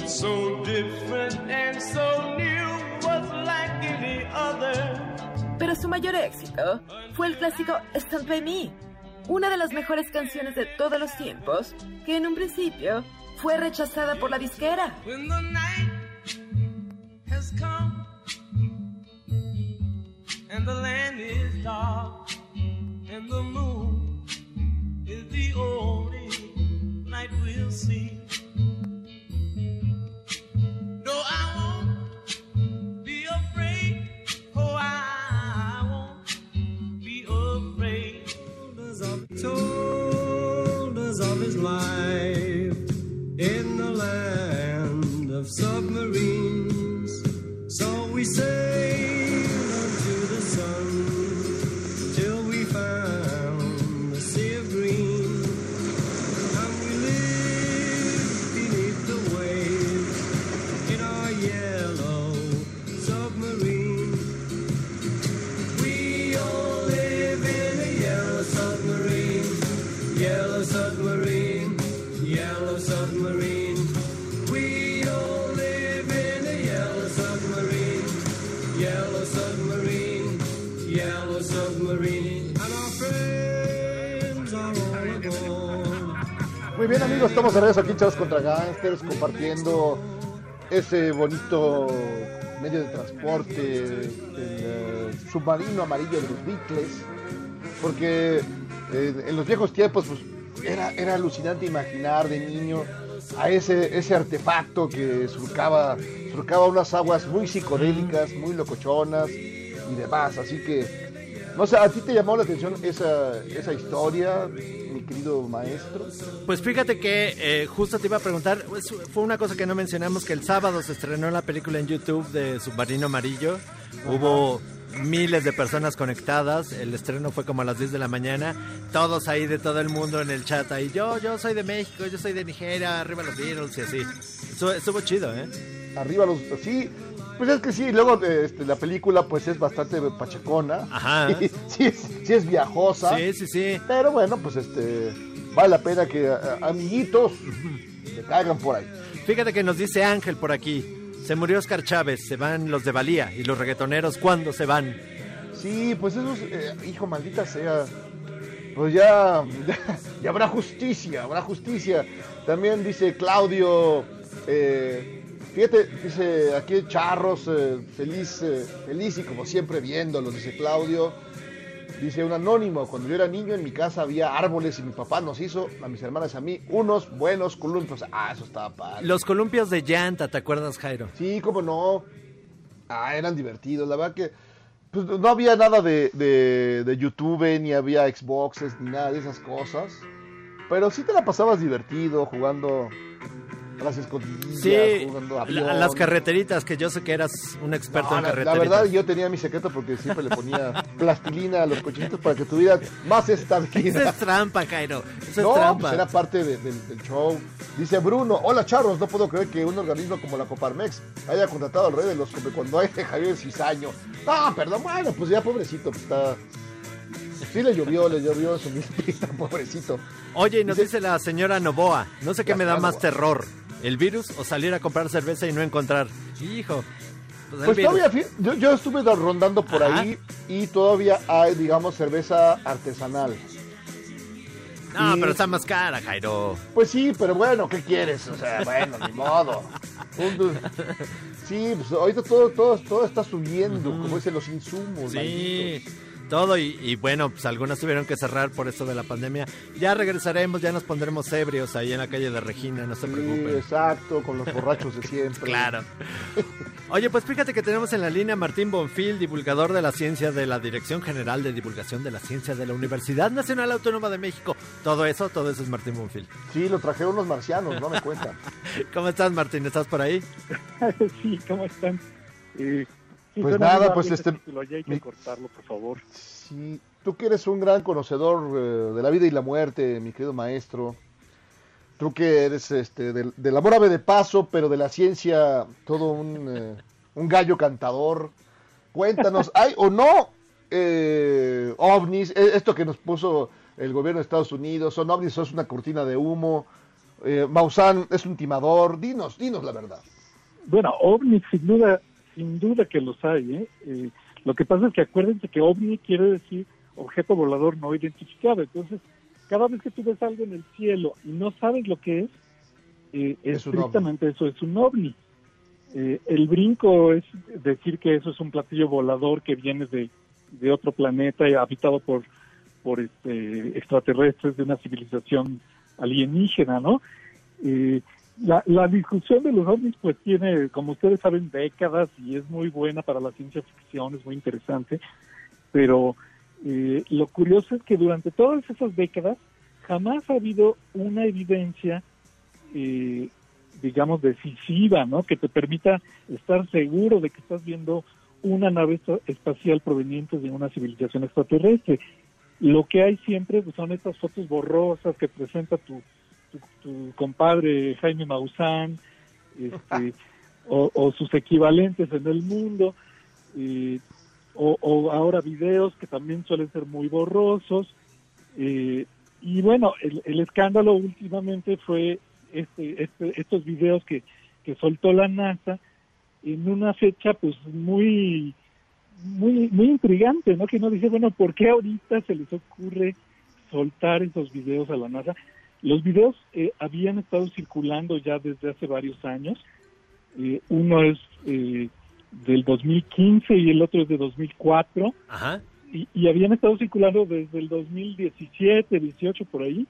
so different and so new, was like any other. Pero su mayor éxito fue el clásico Stand By Me, una de las mejores canciones de todos los tiempos, que en un principio fue rechazada por la disquera. of his life in the land of submarines. Estamos de regreso aquí Chavos contra Gangsters compartiendo ese bonito medio de transporte, el eh, submarino amarillo de los Beatles, porque eh, en los viejos tiempos pues, era, era alucinante imaginar de niño a ese, ese artefacto que surcaba, surcaba unas aguas muy psicodélicas, muy locochonas y demás, así que, no sé, ¿a ti te llamó la atención esa, esa historia, mi querido maestro? Pues fíjate que eh, justo te iba a preguntar, pues, fue una cosa que no mencionamos, que el sábado se estrenó la película en YouTube de Submarino Amarillo. Hubo miles de personas conectadas, el estreno fue como a las 10 de la mañana, todos ahí de todo el mundo en el chat, ahí yo, yo soy de México, yo soy de Nigeria, arriba los Beatles y así. Estuvo, estuvo chido, ¿eh? Arriba los... Sí, pues es que sí, luego este, la película pues es bastante pachecona. Ajá. Y sí, es, sí es viajosa. Sí, sí, sí. Pero bueno, pues este vale la pena que a- amiguitos le caigan por ahí. Fíjate que nos dice Ángel por aquí, se murió Oscar Chávez, se van los de Valía y los reggaetoneros, ¿cuándo se van? Sí, pues eso es, eh, hijo maldita sea. Pues ya, ya, ya habrá justicia, habrá justicia. También dice Claudio, eh, fíjate, dice aquí Charros, eh, feliz, eh, feliz y como siempre viéndolos, dice Claudio. Dice un anónimo, cuando yo era niño en mi casa había árboles y mi papá nos hizo, a mis hermanas y a mí, unos buenos columpios. Ah, eso estaba padre. Los columpios de llanta, ¿te acuerdas, Jairo? Sí, cómo no. Ah, eran divertidos. La verdad que pues, no había nada de, de, de YouTube, ni había Xboxes, ni nada de esas cosas. Pero sí te la pasabas divertido jugando a las escondidillas, Sí, jugando la- avión. las carreteritas, que yo sé que eras un experto No, en la, la carreteritas. verdad yo tenía mi secreto porque siempre le ponía plastilina a los cochinitos para que tuvieran más Eso estabilidad. es trampa, Jairo. Eso no, es trampa. pues era parte de- del, del show. Dice Bruno, hola charros, no puedo creer que un organismo como la Coparmex haya contratado al rey de los cuando hay Javier Cizaño. No, perdón, bueno, pues ya pobrecito, pues está... Sí le llovió, le llovió su pobrecito. Oye, y nos dice la señora Novoa, no sé qué La me da más terror, el virus o salir a comprar cerveza y no encontrar. Hijo, pues Pues todavía, yo, yo estuve rondando por Ajá. ahí y todavía hay, digamos, cerveza artesanal. No, y- pero está más cara, Jairo. Pues sí, pero bueno, ¿qué quieres? O sea, bueno, ni modo. Sí, pues ahorita todo, todo, todo está subiendo, como dicen los insumos. Sí, malditos. Todo y, y bueno, pues algunas tuvieron que cerrar por esto de la pandemia. Ya regresaremos, ya nos pondremos ebrios ahí en la calle de Regina, no se Sí, preocupen. exacto, con los borrachos de siempre. Claro. Oye, pues fíjate que tenemos en la línea a Martín Bonfil, divulgador de la ciencia de la Dirección General de Divulgación de la Ciencia de la Universidad Nacional Autónoma de México. Todo eso, todo eso es Martín Bonfil. Sí, lo trajeron unos marcianos, no me cuentan. ¿Cómo estás, Martín? ¿Estás por ahí? sí, ¿cómo están? Eh, sí, Pues nada, pues este- título, ya hay que mi- cortarlo, por favor. Sí, tú que eres un gran conocedor eh, de la vida y la muerte, mi querido maestro. Tú que eres este, del, del amor ave de paso, pero de la ciencia, todo un, eh, un gallo cantador. Cuéntanos, ¿hay o no eh, ovnis? Eh, Esto que nos puso el gobierno de Estados Unidos, ¿son ovnis o es una cortina de humo? Eh, Maussan es un timador. Dinos, dinos la verdad. Bueno, ovni sin duda, sin duda que los hay, ¿eh? Eh, lo que pasa es que acuérdense que ovni quiere decir objeto volador no identificado. Entonces, cada vez que tú ves algo en el cielo y no sabes lo que es, eh, Es estrictamente eso es un ovni. Eh, el brinco es decir que eso es un platillo volador que viene de, de otro planeta y habitado por, por este, extraterrestres de una civilización alienígena, ¿no? Eh, la, la discusión de los ovnis pues tiene, como ustedes saben, décadas y es muy buena para la ciencia ficción, es muy interesante, pero eh, lo curioso es que durante todas esas décadas jamás ha habido una evidencia, eh, digamos, decisiva, ¿no? Que te permita estar seguro de que estás viendo una nave espacial proveniente de una civilización extraterrestre. Lo que hay siempre pues, son estas fotos borrosas que presenta tu, tu, tu compadre Jaime Maussan, este, o, o sus equivalentes en el mundo, eh, o, o ahora videos que también suelen ser muy borrosos. eh, y bueno, el, el escándalo últimamente fue este, este, estos videos que, que soltó la NASA en una fecha pues muy muy muy intrigante, ¿no? Que uno dice, bueno, ¿por qué ahorita se les ocurre soltar esos videos a la NASA? Los videos eh, habían estado circulando ya desde hace varios años. Eh, uno es eh, del 2015 y el otro es de 2004. Ajá. Y, y habían estado circulando desde el 2017, 18 por ahí.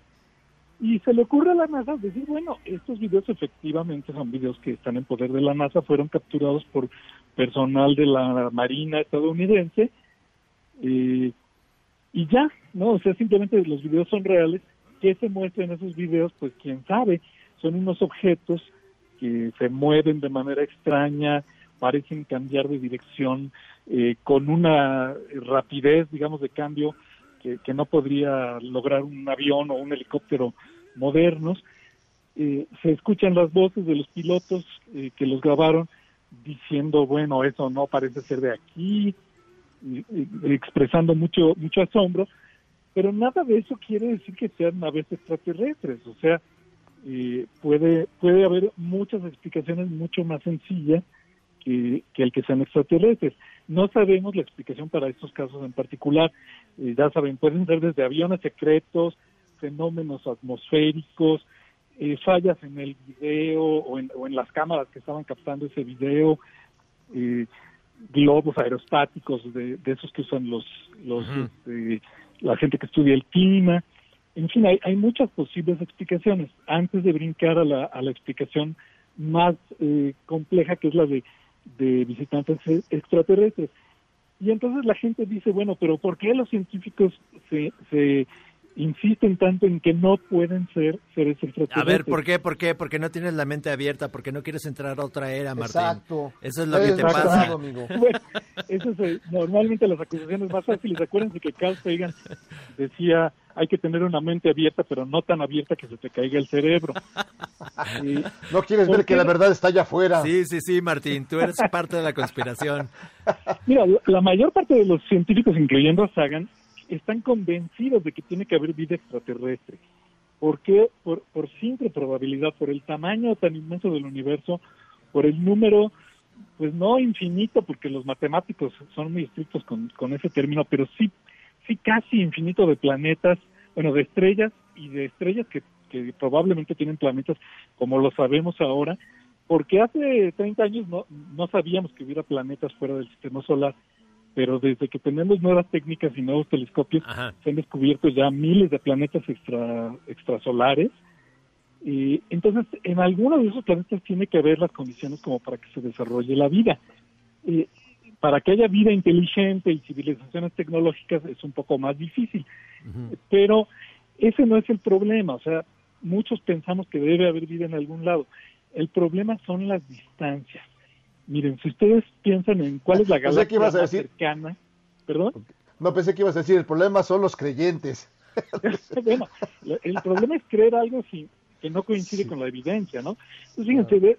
Y se le ocurre a la NASA decir, bueno, estos videos efectivamente son videos que están en poder de la NASA, fueron capturados por personal de la Marina estadounidense. eh, y ya, ¿no? O sea, simplemente los videos son reales. ¿Qué se muestra en esos videos? Pues quién sabe. Son unos objetos que se mueven de manera extraña, parecen cambiar de dirección eh, con una rapidez, digamos, de cambio que, que no podría lograr un avión o un helicóptero modernos. Eh, se escuchan las voces de los pilotos eh, que los grabaron diciendo, bueno, eso no parece ser de aquí, y- expresando mucho mucho asombro, pero nada de eso quiere decir que sean naves extraterrestres, o sea, eh, puede puede haber muchas explicaciones mucho más sencillas que, que el que sean extraterrestres. No sabemos la explicación para estos casos en particular. Eh, ya saben, pueden ser desde aviones secretos, fenómenos atmosféricos, eh, fallas en el video o en, o en las cámaras que estaban captando ese video, eh, globos aerostáticos de, de esos que usan los, los este, la gente que estudia el clima. En fin, hay, hay muchas posibles explicaciones. Antes de brincar a la, explicación más eh, compleja, que es la de, de visitantes e- extraterrestres. Y entonces la gente dice, bueno, pero ¿por qué los científicos se, se insisten tanto en que no pueden ser seres extraterrestres? A ver, ¿por qué? ¿Por qué? Porque no tienes la mente abierta, porque no quieres entrar a otra era, Martín. Exacto. Eso es lo que te Exacto, pasa. amigo. Bueno, esas eh, normalmente las acusaciones más fáciles. Acuérdense que Carl Sagan decía hay que tener una mente abierta, pero no tan abierta que se te caiga el cerebro. Y- No quieres ver ¿por que la verdad está allá afuera. Sí, sí, sí, Martín, tú eres parte de la conspiración. Mira, la- la mayor parte de los científicos, incluyendo a Sagan, están convencidos de que tiene que haber vida extraterrestre. ¿Por qué? Por, por simple probabilidad, por el tamaño tan inmenso del universo, por el número, pues no infinito, porque los matemáticos son muy estrictos con, con ese término, pero sí, sí casi infinito de planetas, bueno, de estrellas y de estrellas que, que probablemente tienen planetas como lo sabemos ahora, porque hace 30 años no, no sabíamos que hubiera planetas fuera del sistema solar, pero desde que tenemos nuevas técnicas y nuevos telescopios, se han descubierto ya miles de planetas extra, extrasolares. Y entonces, en alguno de esos planetas tiene que haber las condiciones como para que se desarrolle la vida. Eh, para que haya vida inteligente y civilizaciones tecnológicas es un poco más difícil, pero ese no es el problema. O sea, muchos pensamos que debe haber vida en algún lado. El problema son las distancias. Miren, si ustedes piensan en cuál es la Pensé galaxia que ibas a más decir- cercana, ¿perdón? No pensé que ibas a decir, el problema son los creyentes. bueno, el problema es creer algo sin, que no coincide con la evidencia, ¿no? Entonces, fíjense,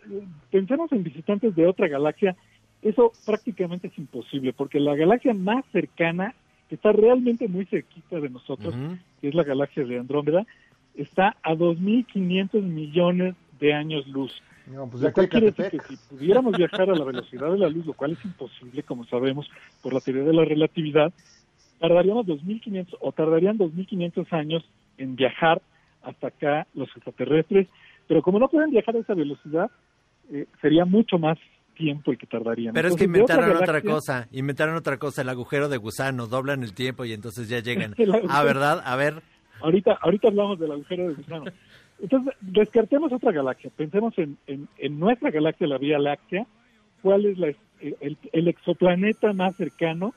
pensemos en visitantes de otra galaxia, eso prácticamente es imposible, porque la galaxia más cercana, que está realmente muy cerquita de nosotros, que es la galaxia de Andrómeda, está a 2.500 millones de años luz. No, pues Lo ya cual que quiere decir que si pudiéramos viajar a la velocidad de la luz, lo cual es imposible, como sabemos, por la teoría de la relatividad, tardaríamos 2.500 o tardarían 2.500 años en viajar hasta acá los extraterrestres, pero como no pueden viajar a esa velocidad, eh, sería mucho más tiempo el que tardarían. Pero es que Entonces, inventaron otra galaxia- cosa, inventaron otra cosa, el agujero de gusano, doblan el tiempo y entonces ya llegan. Ah, ¿verdad? A ver, Ahorita, ahorita hablamos del agujero de gusano. Entonces, descartemos otra galaxia. Pensemos en, en, en nuestra galaxia, la Vía Láctea. ¿Cuál es la, el, exoplaneta más cercano?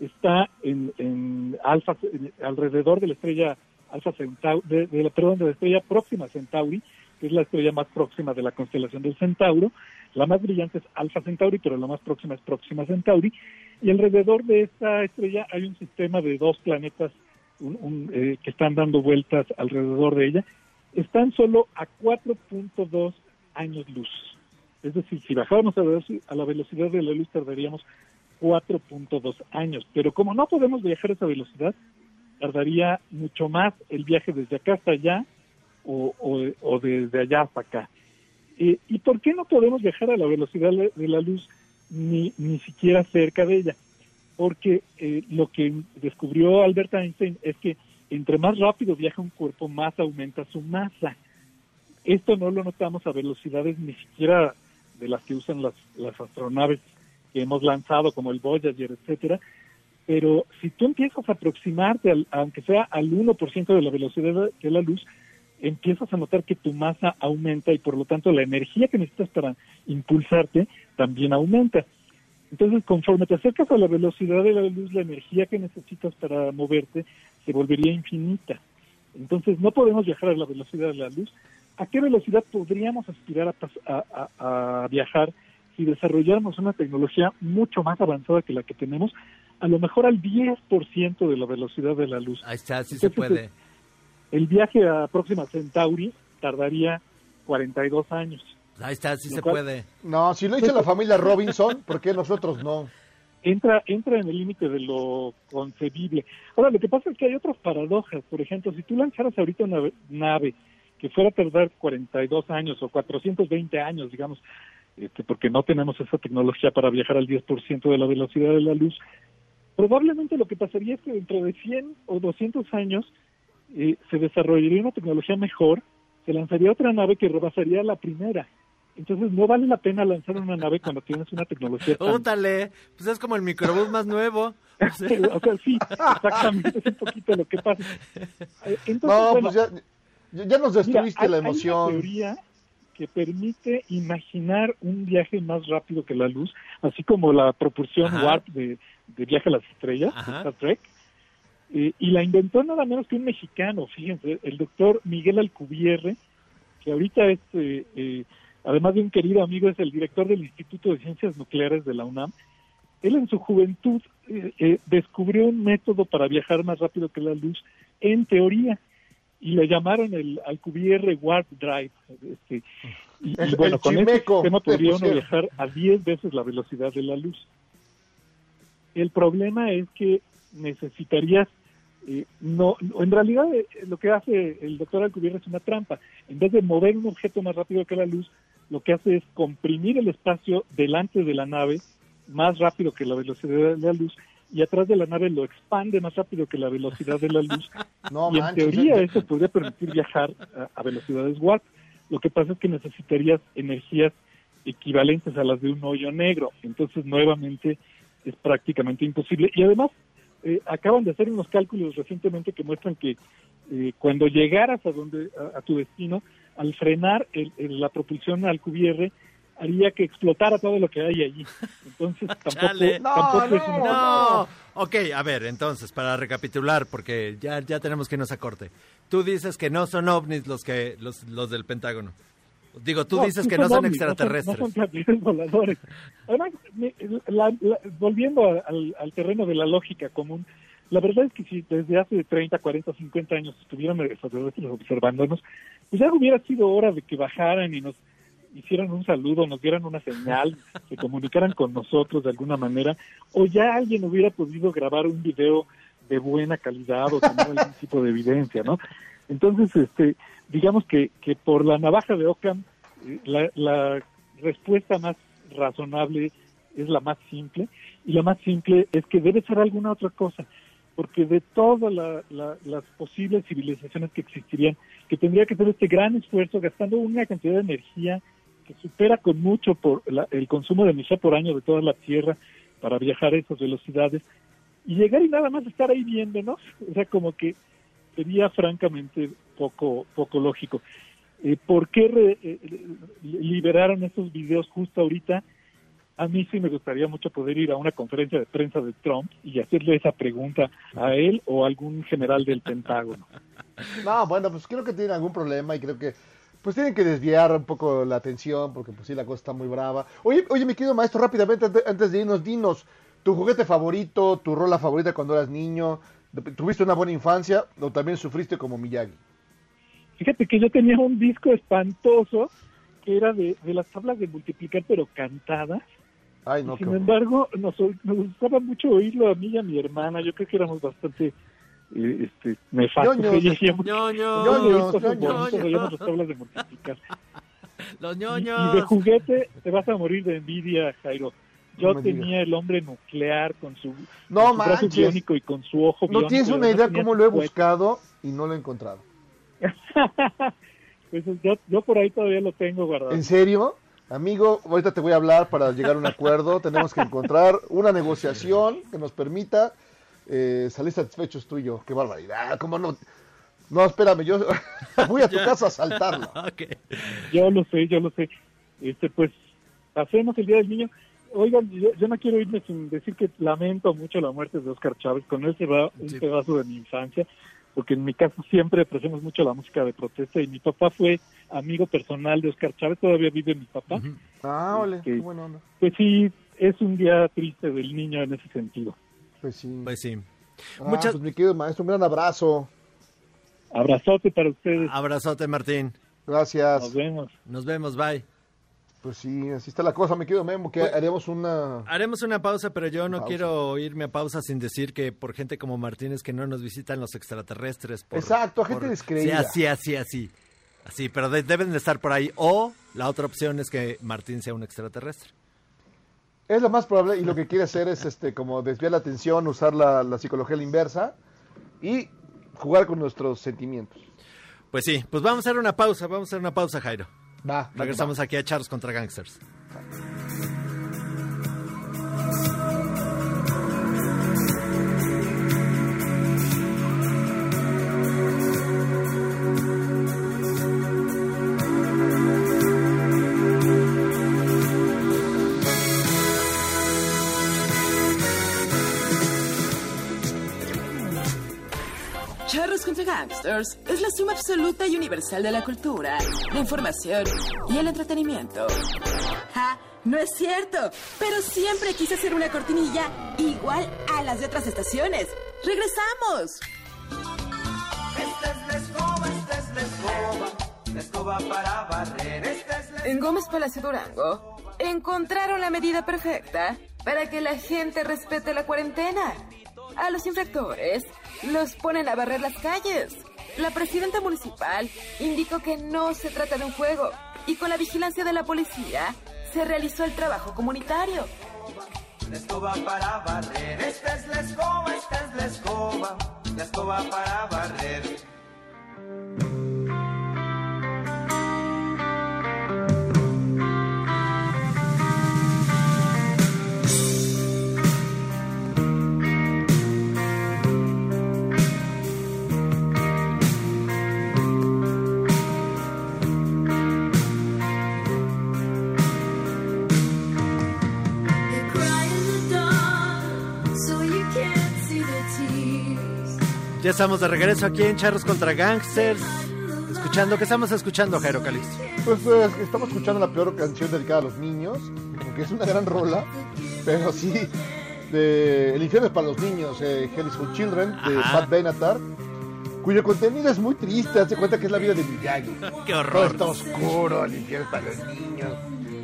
Está en, en alfa, alrededor de la estrella Alfa Centauri, de, de perdón, de la estrella próxima Centauri, que es la estrella más próxima de la constelación del Centauro. La más brillante es Alfa Centauri, pero la más próxima es Próxima Centauri. Y alrededor de esta estrella hay un sistema de dos planetas un- un, eh, que están dando vueltas alrededor de ella. Están solo a 4.2 años luz. Es decir, si bajáramos a, la velocidad de la luz tardaríamos 4.2 años. Pero como no podemos viajar a esa velocidad, tardaría mucho más el viaje desde acá hasta allá o, o- desde allá hasta acá. Eh, ¿Y por qué no podemos viajar a la velocidad de la luz ni, ni siquiera cerca de ella? Porque eh, lo que descubrió Albert Einstein es que entre más rápido viaja un cuerpo, más aumenta su masa. Esto no lo notamos a velocidades ni siquiera de las que usan las, las astronaves que hemos lanzado, como el Voyager, etcétera. Pero si tú empiezas a aproximarte, aunque sea al 1% de la velocidad de la luz, empiezas a notar que tu masa aumenta y por lo tanto la energía que necesitas para impulsarte también aumenta. Entonces, conforme te acercas a la velocidad de la luz, la energía que necesitas para moverte se volvería infinita. Entonces, no podemos viajar a la velocidad de la luz. ¿A qué velocidad podríamos aspirar a, a- a- a viajar si desarrolláramos una tecnología mucho más avanzada que la que tenemos? A lo mejor al 10% de la velocidad de la luz. Ahí está, sí se puede. El viaje a Próxima Centauri tardaría 42 años. Ahí está, sí se cual- puede. No, si lo hizo la familia Robinson, ¿por qué nosotros no? Entra entra en el límite de lo concebible. Ahora, lo que pasa es que hay otras paradojas. Por ejemplo, si tú lanzaras ahorita una nave- que fuera a tardar 42 años o 420 años, digamos, este, porque no tenemos esa tecnología para viajar al 10% de la velocidad de la luz, probablemente lo que pasaría es que dentro de 100 o 200 años eh, se desarrollaría una tecnología mejor, se lanzaría otra nave que rebasaría la primera. Entonces no vale la pena lanzar una nave cuando tienes una tecnología tan Útale, pues es como el microbús más nuevo. o sea, sí, exactamente, es un poquito lo que pasa. Eh, Entonces, No, bueno, pues ya, nos destruiste mira, la hay- Hay emoción. una teoría que permite imaginar un viaje más rápido que la luz, así como la propulsión Ajá. warp de, de viaje a las estrellas, Ajá. Star Trek, eh, y la inventó nada menos que un mexicano, fíjense, el doctor Miguel Alcubierre, que ahorita es, eh, eh, además de un querido amigo, es el director del Instituto de Ciencias Nucleares de la UNAM. Él en su juventud eh, eh, descubrió un método para viajar más rápido que la luz, en teoría, y le llamaron el Alcubierre Warp Drive. Este, y, bueno, con ese chimeco, sistema podría uno viajar a 10 veces la velocidad de la luz. El problema es que necesitarías, eh, no, en realidad eh, lo que hace el doctor Alcubierre es una trampa. En vez de mover un objeto más rápido que la luz, lo que hace es comprimir el espacio delante de la nave más rápido que la velocidad de la luz y atrás de la nave lo expande más rápido que la velocidad de la luz. No y en manches, teoría eso podría permitir viajar a, a velocidades warp. Lo que pasa es que necesitarías energías equivalentes a las de un hoyo negro. Entonces, nuevamente, es prácticamente imposible. Y además, eh, acaban de hacer unos cálculos recientemente que muestran que eh, cuando llegaras a donde a, a tu destino, al frenar el- el- la propulsión al QBR, haría que explotara todo lo que hay allí. Entonces, tampoco, Chale. tampoco es una No. Ok, a ver, entonces, para recapitular, porque ya, ya tenemos que irnos a corte. Tú dices que no son ovnis los que los, los del Pentágono. Digo, tú No, dices sí que no son ovnis, extraterrestres. No son, platillos voladores. Además, la- la- volviendo al terreno de la lógica común, la verdad es que si desde hace 30, 40, 50 años estuvieran observándonos, pues ya hubiera sido hora de que bajaran y nos hicieran un saludo, nos dieran una señal, se comunicaran con nosotros de alguna manera, o ya alguien hubiera podido grabar un video de buena calidad o tener algún tipo de evidencia, ¿no? Entonces, este, digamos que, que por la navaja de Ockham, eh, la, la respuesta más razonable es la más simple, y la más simple es que debe ser alguna otra cosa, porque de todas la- la- las posibles civilizaciones que existirían, que tendría que hacer este gran esfuerzo gastando una cantidad de energía que supera con mucho por la- el consumo de energía por año de toda la Tierra para viajar a esas velocidades, y llegar y nada más estar ahí viéndonos, o sea, como que sería francamente poco, poco lógico. Eh, ¿Por qué re- eh, liberaron estos videos justo ahorita? A mí sí me gustaría mucho poder ir a una conferencia de prensa de Trump y hacerle esa pregunta a él o a algún general del Pentágono. No, bueno, pues creo que tienen algún problema y creo que pues tienen que desviar un poco la atención porque pues sí la cosa está muy brava. Oye, oye, mi querido maestro, rápidamente ante- antes de irnos, dinos tu juguete favorito, tu rola favorita cuando eras niño. ¿Tuviste una buena infancia o también sufriste como Miyagi? Fíjate que yo tenía un disco espantoso que era de, de las tablas de multiplicar, pero cantadas. Ay, no, Y sin qué- embargo, nos, nos gustaba mucho oírlo a mí y a mi hermana. Yo creo que éramos bastante eh, este, nefastos. Ñoños, ñoños, ñoños, ñoños. tablas de multiplicar. Los Y de ñoños. juguete te vas a morir de envidia, Jairo. Yo No tenía el hombre nuclear con su, No con su brazo manches. biónico y con su ojo No tienes y una idea cómo lo he buscado y no lo he encontrado. Pues yo, yo por ahí todavía lo tengo guardado. ¿En serio? Amigo, ahorita te voy a hablar para llegar a un acuerdo. Tenemos que encontrar una negociación que nos permita eh, salir satisfechos tú y yo. Qué barbaridad, ¿cómo no? No, espérame, yo voy a tu casa a asaltarlo. Yo lo sé, yo lo sé. Este, pues, pasemos el Día del Niño. Oigan, yo, yo no quiero irme sin decir que lamento mucho la muerte de Oscar Chávez. Con él se va un pedazo de mi infancia, porque en mi casa siempre apreciamos mucho la música de protesta y mi papá fue amigo personal de Oscar Chávez, todavía vive mi papá. Ah, ole, Este, qué buena onda. Pues sí, es un día triste del niño en ese sentido. Pues sí. Pues sí. Ah, Muchas- pues, mi querido maestro, un gran abrazo. Abrazote para ustedes. Abrazote, Martín. Gracias. Nos vemos. Nos vemos, bye. Pues sí, así está la cosa, mi querido Memo, que haremos una... Haremos una pausa, pero yo no Pausa. quiero irme a pausa sin decir que por gente como Martínez que no nos visitan los extraterrestres. Por, Exacto, gente por- descreída. Sí, así, así, así. Así, pero de- deben de estar por ahí. O la otra opción es que Martín sea un extraterrestre. Es lo más probable y lo que quiere hacer es este como desviar la atención, usar la, la psicología a la inversa y jugar con nuestros sentimientos. Pues sí, pues vamos a hacer una pausa, vamos a hacer una pausa, Jairo. Va, Regresamos aquí a Charles contra Gangsters. Es la suma absoluta y universal de la cultura, la información y el entretenimiento. ¡Ja! No es cierto, pero siempre quise hacer una cortinilla igual a las de otras estaciones. ¡Regresamos! Esta es la escoba, esta es la escoba, la escoba para barrer. Esta es la En Gómez Palacio Durango encontraron la medida perfecta para que la gente respete la cuarentena. A los infractores los ponen a barrer las calles. La presidenta municipal indicó que no se trata de un juego y con la vigilancia de la policía se realizó el trabajo comunitario. La escoba para barrer. Esta es la escoba, esta es la escoba, la escoba para barrer. Ya estamos de regreso aquí en Charros contra Gangsters. Escuchando, ¿qué estamos escuchando, Jairo Calixto? Pues eh, estamos escuchando la peor canción dedicada a los niños, que es una gran rola, pero sí, de El infierno es para los niños, eh, Hell is for Children, de Ajá. Pat Benatar, cuyo contenido es muy triste, hace cuenta que es la vida de Miyagi. ¡Qué Todo horror! está oscuro, el infierno es para los niños,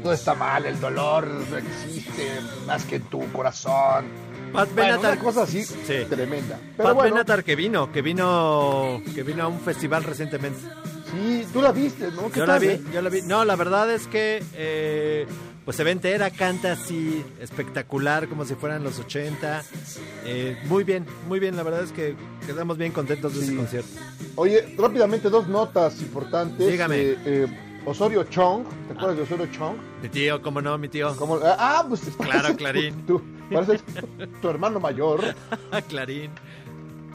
todo está mal, el dolor no existe más que en tu corazón. Pat Bueno, Benatar. una cosa así Sí. tremenda. Pero Pat bueno, Benatar que vino, que vino, que vino a un festival recientemente. sí, tú la viste, ¿no? ¿Qué Yo la vi, eh? yo la vi. No, la verdad es que eh, pues se ve entera, canta así espectacular como si fueran los 80. Eh, muy bien, muy bien, la verdad es que quedamos bien contentos de ese concierto. Oye, rápidamente dos notas importantes. Dígame. Eh, eh, Osorio Chong, ¿te acuerdas de Osorio Chong? Mi tío, cómo no, mi tío. Ah, pues Claro, Clarín. Tu, tu- pareces tu hermano mayor. Clarín.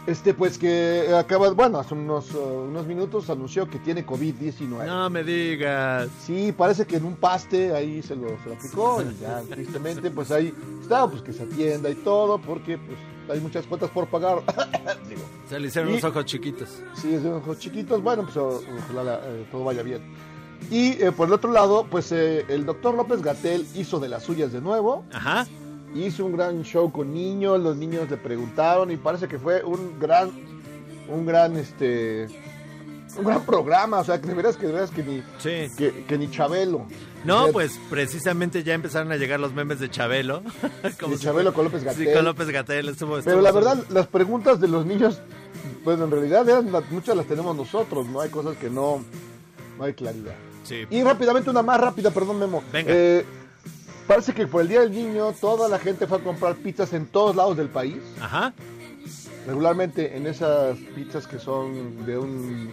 Este, pues que acaba, bueno, hace unos, uh, unos minutos anunció que tiene COVID-19. No me digas. Sí, parece que en un paste ahí se lo, se lo aplicó y ya, tristemente, pues ahí está, pues que se atienda y todo, porque pues hay muchas cuentas por pagar. Digo, Se le hicieron Y- los ojos chiquitos. Sí, es de ojos chiquitos. Bueno, pues ojalá eh, todo vaya bien. Y eh, por el otro lado, pues eh, el doctor López Gatel hizo de las suyas de nuevo. Ajá. Hizo un gran show con niños, los niños le preguntaron y parece que fue un gran, un gran, este, un gran programa. O sea, que de veras que, de veras que ni, que, que ni Chabelo. No, pues precisamente ya empezaron a llegar los memes de Chabelo. De Chabelo con López Gatell. Sí, con López Gatel. Estuvo, Pero estuvo- la verdad, las preguntas de los niños, pues en realidad eran muchas las tenemos nosotros, ¿no? Hay cosas que no, no hay claridad. Sí. Y rápidamente una más rápida, perdón Memo. Venga. Eh, parece que por el Día del Niño toda la gente fue a comprar pizzas en todos lados del país. Ajá. Regularmente en esas pizzas que son de un...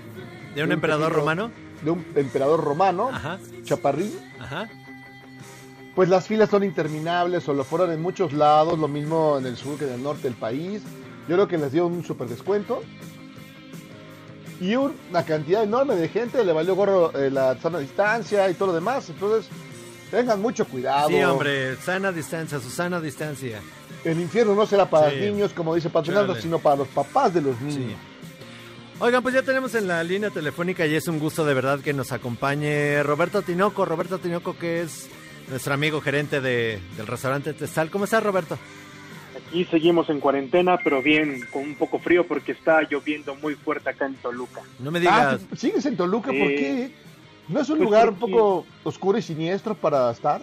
¿De un emperador romano? De un emperador romano, Ajá. chaparrín. Ajá. Pues las filas son interminables, o lo fueron en muchos lados, lo mismo en el sur que en el norte del país. Yo creo que les dio un super descuento. Y una cantidad enorme de gente le valió gorro eh, la sana distancia y todo lo demás. Entonces, tengan mucho cuidado. Sí, hombre, sana distancia, Susana distancia. El infierno no será para Sí. niños, como dice Patronato, sino para los papás de los niños. Oigan, pues ya tenemos en la línea telefónica y es un gusto de verdad que nos acompañe Roberto Tinoco. Roberto Tinoco, que es nuestro amigo gerente de, del restaurante Testal. ¿Cómo estás, Roberto? Aquí seguimos en cuarentena, pero bien, con un poco frío porque está lloviendo muy fuerte acá en Toluca. No me Ah, digas. ¿tú ¿sigues en Toluca? ¿Por qué? ¿No es un Pues lugar un poco oscuro y siniestro para estar?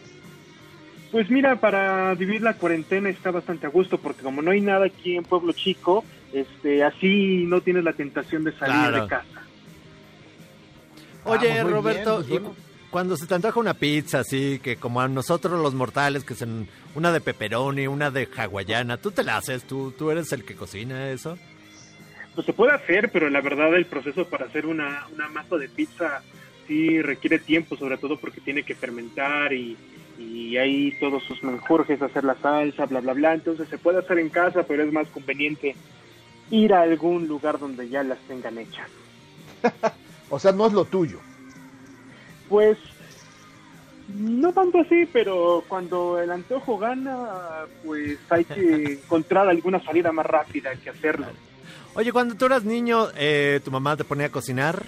Pues mira, para vivir la cuarentena está bastante a gusto porque como no hay nada aquí en Pueblo Chico, este, así no tienes la tentación de salir Claro. de casa. Oye, Ah, pues muy Roberto, bien, pues y bueno. Cu- cuando se te antoja una pizza así, que como a nosotros los mortales, que son una de pepperoni, una de hawaiana, ¿tú te la haces? ¿Tú, tú eres el que cocina eso? Pues se puede hacer, pero la verdad el proceso para hacer una, una masa de pizza sí requiere tiempo, sobre todo porque tiene que fermentar y, y hay todos sus menjurjes, hacer la salsa, bla, bla, bla. Entonces se puede hacer en casa, pero es más conveniente ir a algún lugar donde ya las tengan hechas. O sea, no es lo tuyo. Pues no tanto así, pero cuando el antojo gana, pues hay que encontrar alguna salida más rápida que hacerlo. Oye, cuando tú eras niño, eh, ¿tu mamá te ponía a cocinar?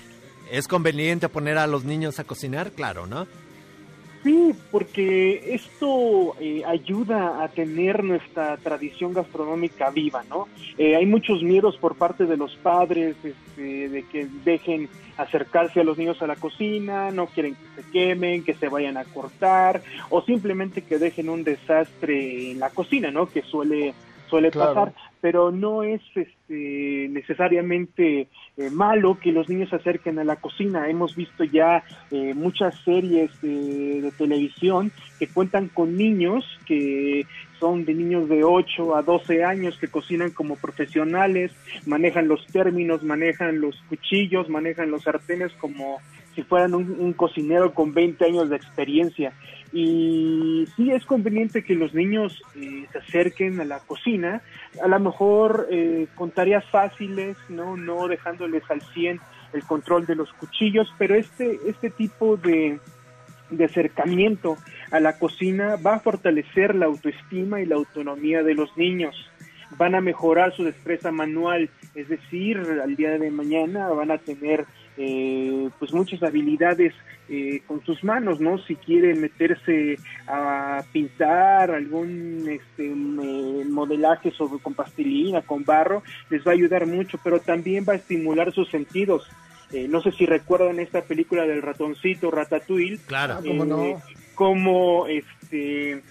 ¿Es conveniente poner a los niños a cocinar? Claro, ¿no? Sí, porque esto eh, ayuda a tener nuestra tradición gastronómica viva, ¿no? Eh, hay muchos miedos por parte de los padres este, de que dejen acercarse a los niños a la cocina, no quieren que se quemen, que se vayan a cortar, o simplemente que dejen un desastre en la cocina, ¿no? Que suele suele Claro. pasar, pero no es este, necesariamente eh, malo que los niños se acerquen a la cocina. Hemos visto ya eh, muchas series eh, de televisión que cuentan con niños que son de niños de 8 a 12 años que cocinan como profesionales, manejan los términos, manejan los cuchillos, manejan los sartenes como si fueran un, cocinero con 20 años de experiencia. Y sí es conveniente que los niños eh, se acerquen a la cocina, a lo mejor eh, con tareas fáciles, no no dejándoles al 100 el control de los cuchillos, pero este este tipo de de acercamiento a la cocina va a fortalecer la autoestima y la autonomía de los niños. Van a mejorar su destreza manual, es decir, al día de mañana van a tener eh, pues muchas habilidades eh, con sus manos, ¿no? Si quieren meterse a pintar algún este, modelaje sobre con pastilina, con barro, les va a ayudar mucho, pero también va a estimular sus sentidos. Eh, no sé si recuerdan esta película del ratoncito Ratatouille. Claro. Ah, cómo no. Eh, Como este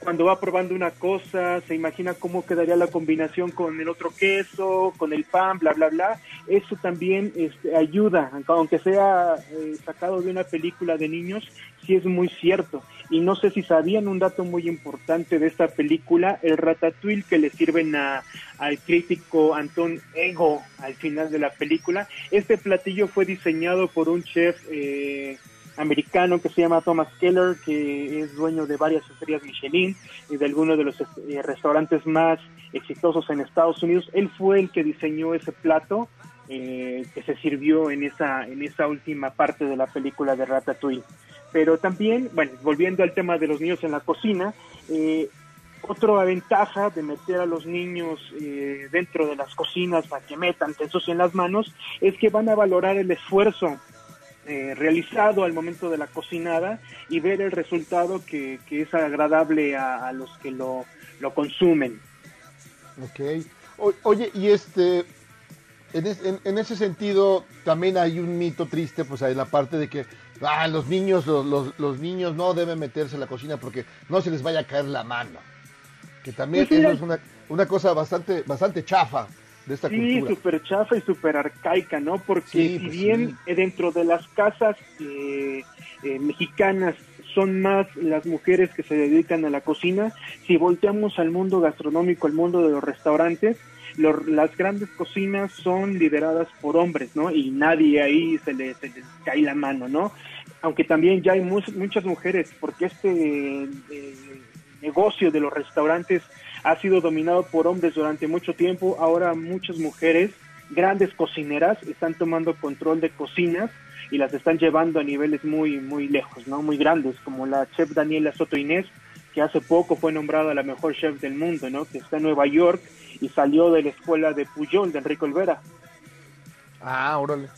cuando va probando una cosa, se imagina cómo quedaría la combinación con el otro queso, con el pan, bla, bla, bla. Eso también este, ayuda, aunque sea eh, sacado de una película de niños, sí es muy cierto. Y no sé si sabían un dato muy importante de esta película, el ratatouille que le sirven a, al crítico Anton Ego al final de la película. Este platillo fue diseñado por un chef eh, americano que se llama Thomas Keller, que es dueño de varias estrellas Michelin y de algunos de los eh, restaurantes más exitosos en Estados Unidos. Él fue el que diseñó ese plato eh, que se sirvió en esa, en esa última parte de la película de Ratatouille. Pero también, bueno, volviendo al tema de los niños en la cocina, eh, otra ventaja de meter a los niños eh, dentro de las cocinas para que metan, se ensucien las manos, es que van a valorar el esfuerzo eh, realizado al momento de la cocinada y ver el resultado que, que es agradable a, a los que lo, lo consumen. Ok. O- oye, y este, en, es- en- en ese sentido también hay un mito triste, pues hay la parte de que ah, los niños, los, los- los niños no deben meterse en la cocina porque no se les vaya a caer la mano. Que también Pues mira- eso es una, una cosa bastante, bastante chafa de esta Sí, súper chafa y súper arcaica, ¿no? Porque Sí, si pues bien eh, dentro de las casas eh, eh, mexicanas son más las mujeres que se dedican a la cocina, si volteamos al mundo gastronómico, al mundo de los restaurantes, lo- las grandes cocinas son lideradas por hombres, ¿no? Y nadie ahí se le, se les cae la mano, ¿no? Aunque también ya hay mu- muchas mujeres, porque este eh, negocio de los restaurantes ha sido dominado por hombres durante mucho tiempo. Ahora muchas mujeres, grandes cocineras, están tomando control de cocinas y las están llevando a niveles muy, muy lejos, ¿no? Muy grandes, como la chef Daniela Soto Inés, que hace poco fue nombrada la mejor chef del mundo, ¿no? Que está en Nueva York y salió de la escuela de Puyol, de Enrico Olvera. Ah, órale.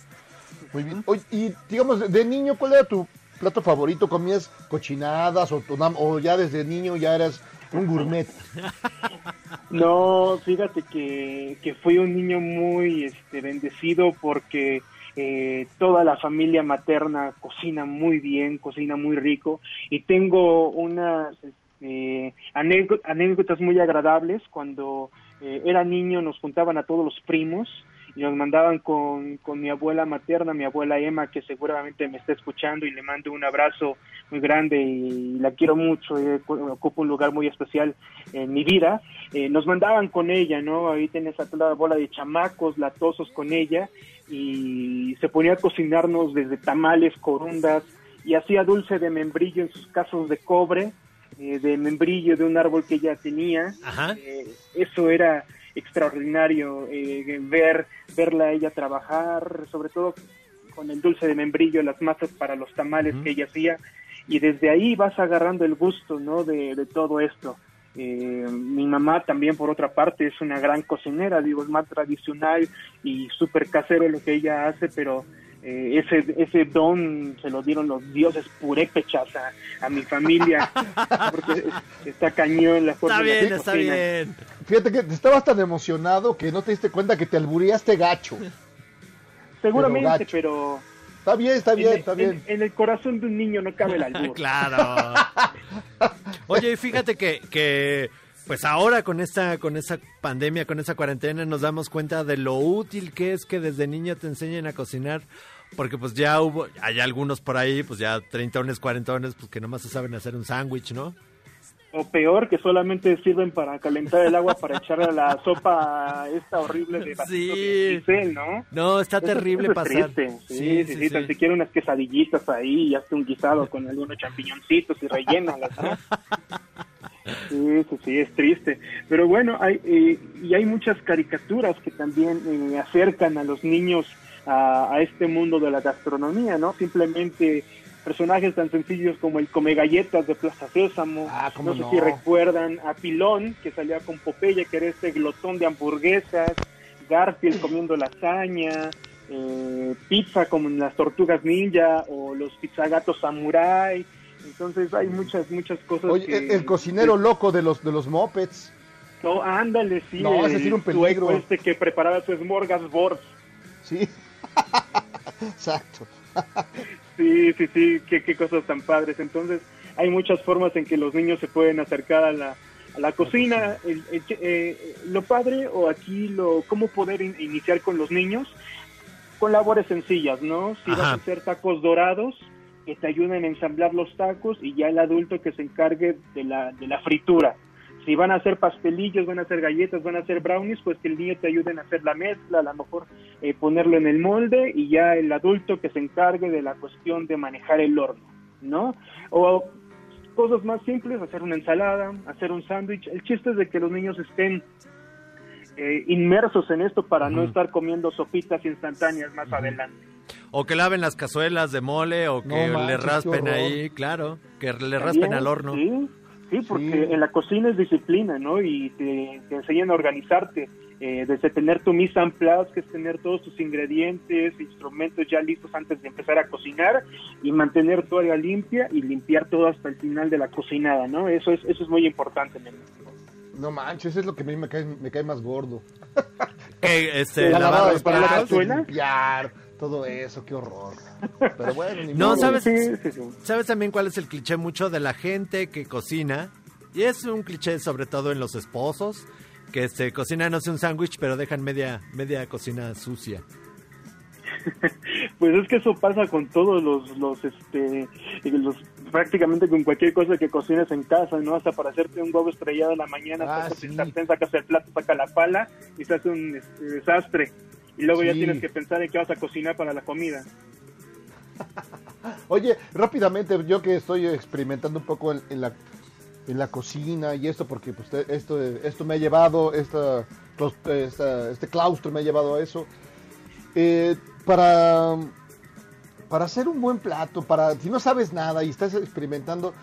Muy bien. Oye, y digamos, de- niño, ¿cuál era tu plato favorito? ¿Comías cochinadas o, o ya desde niño ya eras un gourmet? No, fíjate que, que fui un niño muy este, bendecido porque eh, toda la familia materna cocina muy bien, cocina muy rico y tengo unas este, anécdo- anécdotas muy agradables. Cuando eh, era niño nos juntaban a todos los primos y nos mandaban con, con mi abuela materna, mi abuela Emma, que seguramente me está escuchando y le mando un abrazo muy grande y la quiero mucho, eh, cu- ocupa un lugar muy especial en mi vida. Eh, nos mandaban con ella, ¿no? Ahí tienes a toda la bola de chamacos latosos con ella y se ponía a cocinarnos desde tamales, corundas y hacía dulce de membrillo en sus casos de cobre, eh, de membrillo de un árbol que ella tenía. Eh, eso era extraordinario eh, ver verla a ella trabajar, sobre todo con el dulce de membrillo, las masas para los tamales que ella hacía, y desde ahí vas agarrando el gusto, ¿no? De, de todo esto. Eh, mi mamá también, por otra parte, es una gran cocinera, digo, es más tradicional y súper casero lo que ella hace, pero eh, ese, ese don se lo dieron los dioses purépechas a, a mi familia, porque está cañón la forma en la que cocinan. Fíjate que estabas tan emocionado que no te diste cuenta que te albureaste gacho. Seguramente, Pero gacho. pero... Está bien, está bien, en, está en- bien. En, el corazón de un niño no cabe el albur. Claro. Oye, fíjate que, que pues ahora con esta, con esa pandemia, con esa cuarentena, nos damos cuenta de lo útil que es que desde niño te enseñen a cocinar. Porque pues ya hubo, hay algunos por ahí, pues ya treintones, cuarentones, pues que nomás se saben hacer un sándwich, ¿no? O peor, que solamente sirven para calentar el agua para echarle a la sopa esta horrible de unicel, ¿no? No, está Eso- terrible eso es pasar. triste. Sí, Sí, sí, sí, sí, sí. tan siquiera unas quesadillitas ahí y hazte un guisado con algunos champiñoncitos y rellénalas, ¿no? Sí, sí, sí, es triste. Pero bueno, hay, eh, y hay muchas caricaturas que también eh, acercan a los niños a, a este mundo de la gastronomía, ¿no? Simplemente personajes tan sencillos como el Come Galletas de Plaza Sésamo. cómo no sé no. si recuerdan a Pilón, que salía con Popeye, que era este glotón de hamburguesas. Garfield comiendo lasaña. eh, pizza como en las tortugas ninja o los pizzagatos samurai. Entonces hay muchas, muchas cosas. Oye, que- el, el cocinero loco de los de los mopeds. no, ándale, sí. No, ese sí un peligro. este que preparaba su smorgasbord. Sí. Exacto. Sí, sí, sí, qué, qué cosas tan padres. Entonces, hay muchas formas en que los niños se pueden acercar a la, a la cocina. El- el- eh, lo padre, o aquí, lo cómo poder in- iniciar con los niños, con labores sencillas, ¿no? Si vas a hacer tacos dorados, que te ayuden a ensamblar los tacos y ya el adulto que se encargue de la, de la fritura. Si van a hacer pastelillos, van a hacer galletas, van a hacer brownies, pues que el niño te ayuden a hacer la mezcla, a lo mejor eh, ponerlo en el molde y ya el adulto que se encargue de la cuestión de manejar el horno, ¿no? O cosas más simples, hacer una ensalada, hacer un sándwich. El chiste es de que los niños estén eh, inmersos en esto para no estar comiendo sopitas instantáneas más adelante. O que laven las cazuelas de mole o que No le raspen ahí, claro, que le También, raspen al horno. sí. Sí, porque en la cocina es disciplina, ¿no? Y te, te enseñan a organizarte, eh, desde tener tu mise en place, que es tener todos tus ingredientes, instrumentos ya listos antes de empezar a cocinar, y mantener tu área limpia y limpiar todo hasta el final de la cocinada, ¿no? Eso es, eso es muy importante, Memo. No manches, es lo que a mí me cae, me cae más gordo. ¿Qué, este, La limpiar, todo eso, qué horror. Pero bueno, ni No, modo. ¿sabes, ¿sabes también cuál es el cliché mucho de la gente que cocina? Y es un cliché sobre todo en los esposos, que se cocinan, no sé, un sándwich, pero dejan media, media cocina sucia. Pues es que eso pasa con todos los, los, este, los, prácticamente con cualquier cosa que cocines en casa, ¿no? Hasta para hacerte un huevo estrellado en la mañana, Ah, sacas sí. el sartén, sacas el plato, sacas la pala y se hace un este, desastre. Y luego ya tienes que pensar en qué vas a cocinar para la comida. Oye, rápidamente, yo que estoy experimentando un poco en, en la, en la cocina y esto, porque pues, esto, esto me ha llevado, esta, esta- este claustro me ha llevado a eso. Eh, para, para hacer un buen plato, para si no sabes nada y estás experimentando,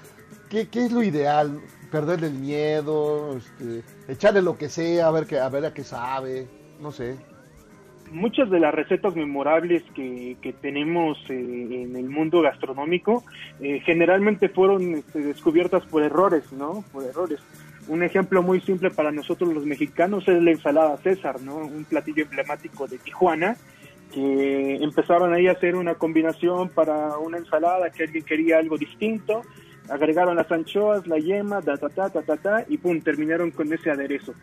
¿qué, qué es lo ideal? Perderle el miedo, este, echarle lo que sea, a ver, qué, a ver a qué sabe, no sé. Muchas de las recetas memorables que, que tenemos eh, en el mundo gastronómico eh, generalmente fueron este, descubiertas por errores, ¿no? Por errores. Un ejemplo muy simple para nosotros los mexicanos es la ensalada César, ¿no? Un platillo emblemático de Tijuana que empezaron ahí a hacer una combinación para una ensalada que alguien quería algo distinto, agregaron las anchoas, la yema, ta ta ta ta ta, ta y pum, terminaron con ese aderezo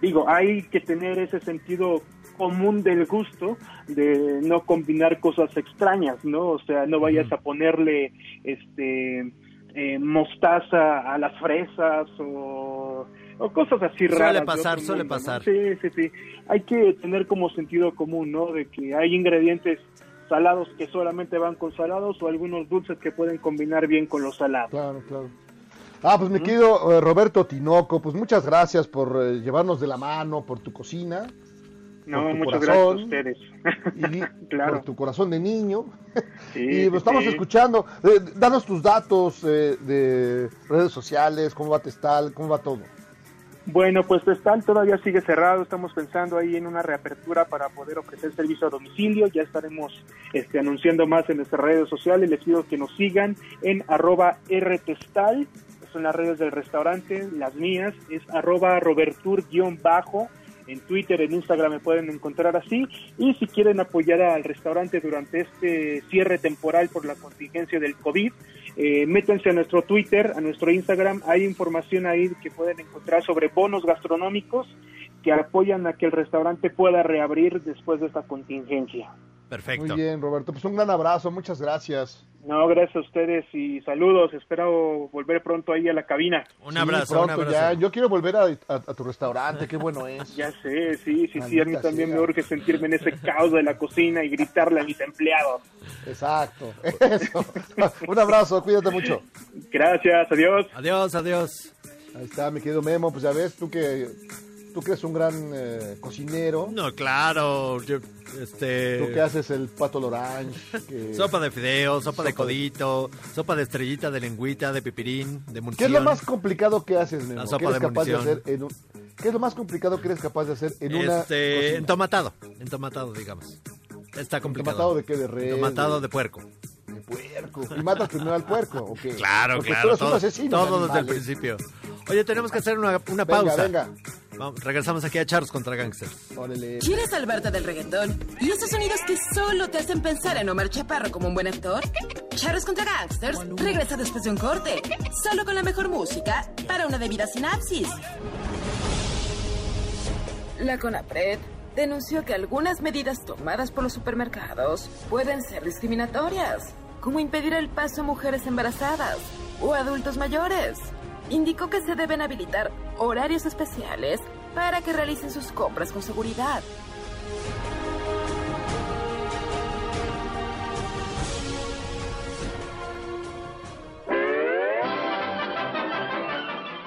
digo, hay que tener ese sentido común del gusto de no combinar cosas extrañas, ¿no? O sea, no vayas a ponerle este eh, mostaza a las fresas o, o cosas así Suele raras. de pasar, suele mundo, ¿no? pasar. Sí, sí, sí. Hay que tener como sentido común, ¿no? De que hay ingredientes salados que solamente van con salados o algunos dulces que pueden combinar bien con los salados. Claro, claro. Ah, pues mi querido eh, Roberto Tinoco, pues muchas gracias por eh, llevarnos de la mano, por tu cocina. No, por tu muchas corazón, gracias a ustedes. y Claro. por tu corazón de niño. Sí, y pues estamos sí. escuchando. Eh, danos tus datos eh, de redes sociales, cómo va Testal, cómo va todo. Bueno, pues Testal todavía sigue cerrado, estamos pensando ahí en una reapertura para poder ofrecer servicio a domicilio, ya estaremos este, anunciando más en nuestras redes sociales, les pido que nos sigan en arroba rtestal, son las redes del restaurante, las mías es arroba robertur-bajo, en Twitter, en Instagram me pueden encontrar así, y si quieren apoyar al restaurante durante este cierre temporal por la contingencia del COVID, eh, métanse a nuestro Twitter, a nuestro Instagram, hay información ahí que pueden encontrar sobre bonos gastronómicos que apoyan a que el restaurante pueda reabrir después de esta contingencia. Perfecto. Muy bien, Roberto. Pues un gran abrazo, muchas gracias. No, gracias a ustedes y saludos. Espero volver pronto ahí a la cabina. Un Sí, abrazo, pronto un abrazo. ya. Yo quiero volver a, a- a tu restaurante, qué bueno es. Ya sé, sí, sí, sí. A mí también sea. me urge sentirme en ese caos de la cocina y gritarle a mis empleados. Exacto, eso. un abrazo, cuídate mucho. Gracias, adiós. Adiós, adiós. Ahí está, mi querido Memo, pues ya ves, tú que tú que eres un gran eh, cocinero, No, claro. yo, este... tú que haces el pato lorange, que- Sopa de fideo, sopa, de Sopa de- codito, sopa de estrellita, de lengüita, de pipirín, de ¿Qué munición. es lo más complicado que haces, Memo? La ¿Qué sopa eres de capaz de munición. hacer en un ¿Qué es lo más complicado que eres capaz de hacer en una Este, cocina? entomatado, entomatado, digamos. Está complicado. ¿Entomatado de qué? ¿De res? Entomatado ¿De- de puerco. de puerco? ¿Y matas primero al puerco o qué? Claro, Porque claro. tú eres un todo asesino de todo desde el principio. Oye, tenemos que hacer una, una Venga, pausa. venga. Vamos, regresamos aquí a Charles contra Gangsters. Órale. ¿Quieres salvarte del reggaetón? ¿Y esos sonidos que solo te hacen pensar en Omar Chaparro como un buen actor? Charros contra Gangsters regresa después de un corte, solo con la mejor música para una debida sinapsis. La CONAPRED denunció que algunas medidas tomadas por los supermercados pueden ser discriminatorias, como impedir el paso a mujeres embarazadas o adultos mayores. Indicó que se deben habilitar horarios especiales para que realicen sus compras con seguridad.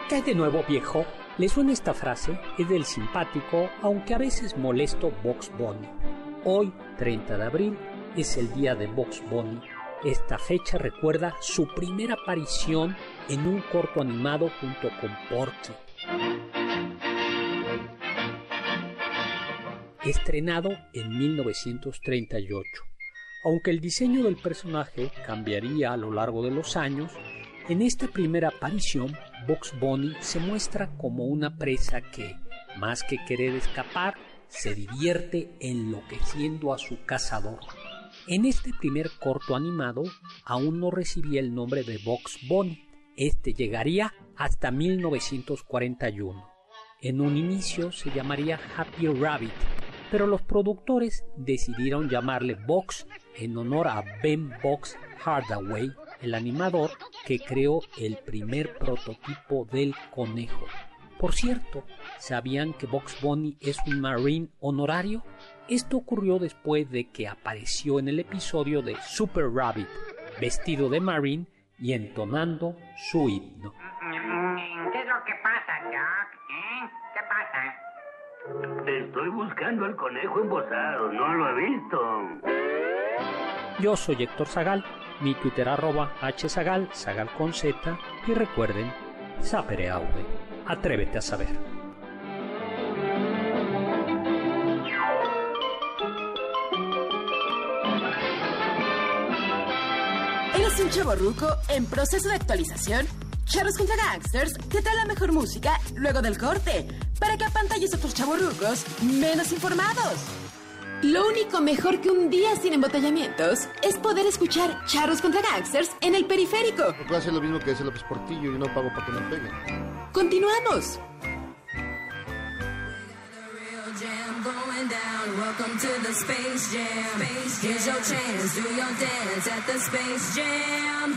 ¿Qué de nuevo, viejo? ¿Le suena esta frase? Es del simpático, aunque a veces molesto, Box Bunny. Hoy, 30 de abril, es el día de Box Bunny, Esta fecha recuerda su primera aparición en un corto animado junto con Porky. Estrenado en 1938. Aunque el diseño del personaje cambiaría a lo largo de los años, en esta primera aparición Box Bunny se muestra como una presa que, más que querer escapar, se divierte enloqueciendo a su cazador. En este primer corto animado aún no recibía el nombre de Box Bunny. Este llegaría hasta 1941. En un inicio se llamaría Happy Rabbit, pero los productores decidieron llamarle Box en honor a Ben Box Hardaway, el animador que creó el primer prototipo del conejo. Por cierto, ¿sabían que Box Bunny es un Marine honorario? Esto ocurrió después de que apareció en el episodio de Super Rabbit, vestido de Marine y entonando su himno. ¿Qué es lo que pasa, Doc? ¿Eh? ¿Qué pasa? Estoy buscando al conejo embosado, no lo he visto. Yo soy Héctor Zagal, mi Twitter arroba hzagal, zagal con z, y recuerden, sapere aude, atrévete a saber. ¿Eres un chavo ruco en proceso de actualización? Charros contra Gangsters te trae la mejor música luego del corte para que apantalles a otros chavorrucos menos informados. Lo único mejor que un día sin embotellamientos es poder escuchar Charros contra Gangsters en el periférico. Puedo hacer lo mismo que hace López Portillo y no pago para que me peguen. Continuamos. Welcome to the Space Jam. Chance, do your dance at the Space Jam.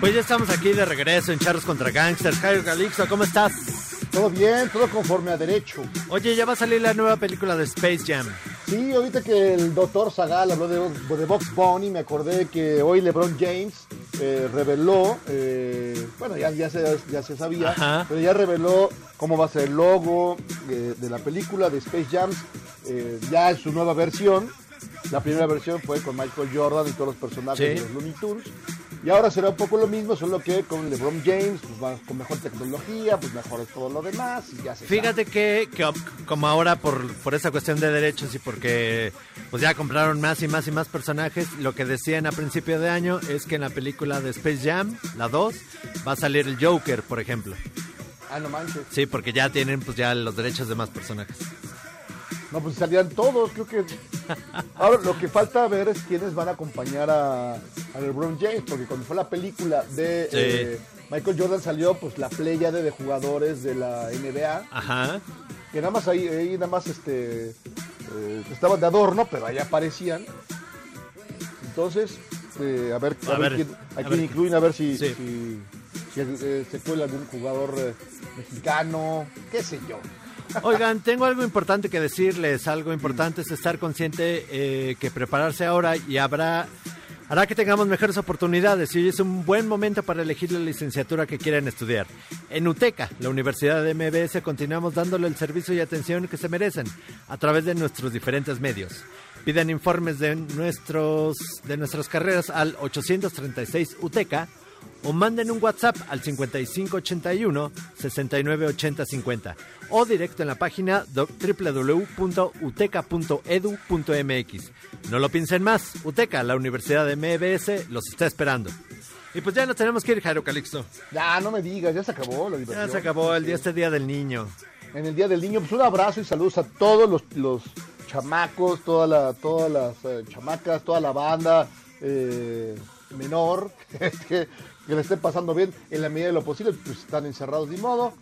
Pues ya estamos aquí de regreso en Charros contra Gangsters. Jairo Calixto, ¿cómo estás? Todo bien, todo conforme a derecho. Oye, ya va a salir la nueva película de Space Jam. Sí, ahorita que el doctor Zagal habló de, de Box Bunny, me acordé que hoy LeBron James eh, reveló, eh, bueno, ya, ya, se, ya se sabía, Ajá. pero ya reveló cómo va a ser el logo eh, de la película de Space Jam, ya en su nueva versión. La primera versión fue con Michael Jordan y todos los personajes Sí. de los Looney Tunes. Y ahora será un poco lo mismo, solo que con LeBron James, pues va con mejor tecnología, pues mejor es todo lo demás y ya se Fíjate que, que como ahora por, por esa cuestión de derechos y porque pues ya compraron más y más y más personajes, lo que decían a principio de año es que en la película de Space Jam, la 2, va a salir el Joker, por ejemplo. Ah, no manches. Sí, porque ya tienen pues ya los derechos de más personajes. No, pues salían todos, creo que... Ahora, lo que falta ver es quiénes van a acompañar a, a LeBron James, porque cuando fue la película de Sí. eh, Michael Jordan salió pues la pléyade de jugadores de la NBA, Ajá. que nada más ahí, ahí nada más este eh, estaban de adorno, pero ahí aparecían. Entonces, eh, a ver, a A ver ver, quién, a a quién ver. incluyen, a ver si, Sí. si, si, se cuela algún jugador mexicano, qué sé yo. Oigan, tengo algo importante que decirles. Algo importante es estar consciente eh, que prepararse ahora y habrá hará que tengamos mejores oportunidades y hoy es un buen momento para elegir la licenciatura que quieran estudiar. En UTECA, la Universidad de MBS, continuamos dándole el servicio y atención que se merecen a través de nuestros diferentes medios. Pidan informes de, nuestros, de nuestras carreras al 836 UTECA o manden un WhatsApp al 5581 698050 o directo en la página www.uteca.edu.mx. No lo piensen más, UTECA, la Universidad de MBS, los está esperando. Y pues ya nos tenemos que ir, Jairo Calixto. Ya, no me digas, ya se acabó la diversión. Ya se acabó el día, este día del niño. En el Día del Niño, pues un abrazo y saludos a todos los, los chamacos, toda la, todas las eh, chamacas, toda la banda eh, menor, que, que le estén pasando bien en la medida de lo posible, pues están encerrados de modo.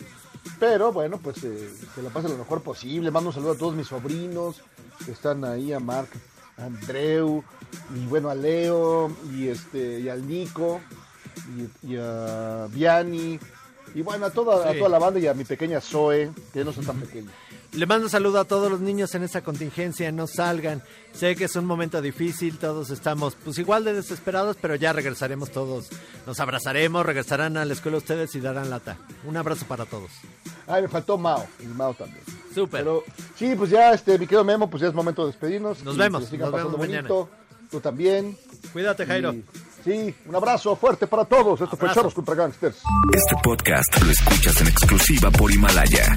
Pero bueno, pues eh, que la pasen lo mejor posible. Mando un saludo a todos mis sobrinos que están ahí, a Marc, a Andreu, y bueno, a Leo, y este, y al Nico, y, y a Viani, y bueno, a toda, a toda la banda y a mi pequeña Zoe, que no son tan pequeños. Le mando saludo a todos los niños en esta contingencia, no salgan. Sé que es un momento difícil, todos estamos pues igual de desesperados, pero ya regresaremos todos. Nos abrazaremos, regresarán a la escuela ustedes y darán lata. Un abrazo para todos. Ay, me faltó Mao, y Mao también. Súper. Pero sí, pues ya este, mi querido Memo, pues ya es momento de despedirnos. Nos vemos, nos vemos mañana. Bonito. Tú también. Cuídate, Jairo. Sí, un abrazo fuerte para todos. Esto abrazo. fue contra Gangsters. Este podcast lo escuchas en exclusiva por Himalaya.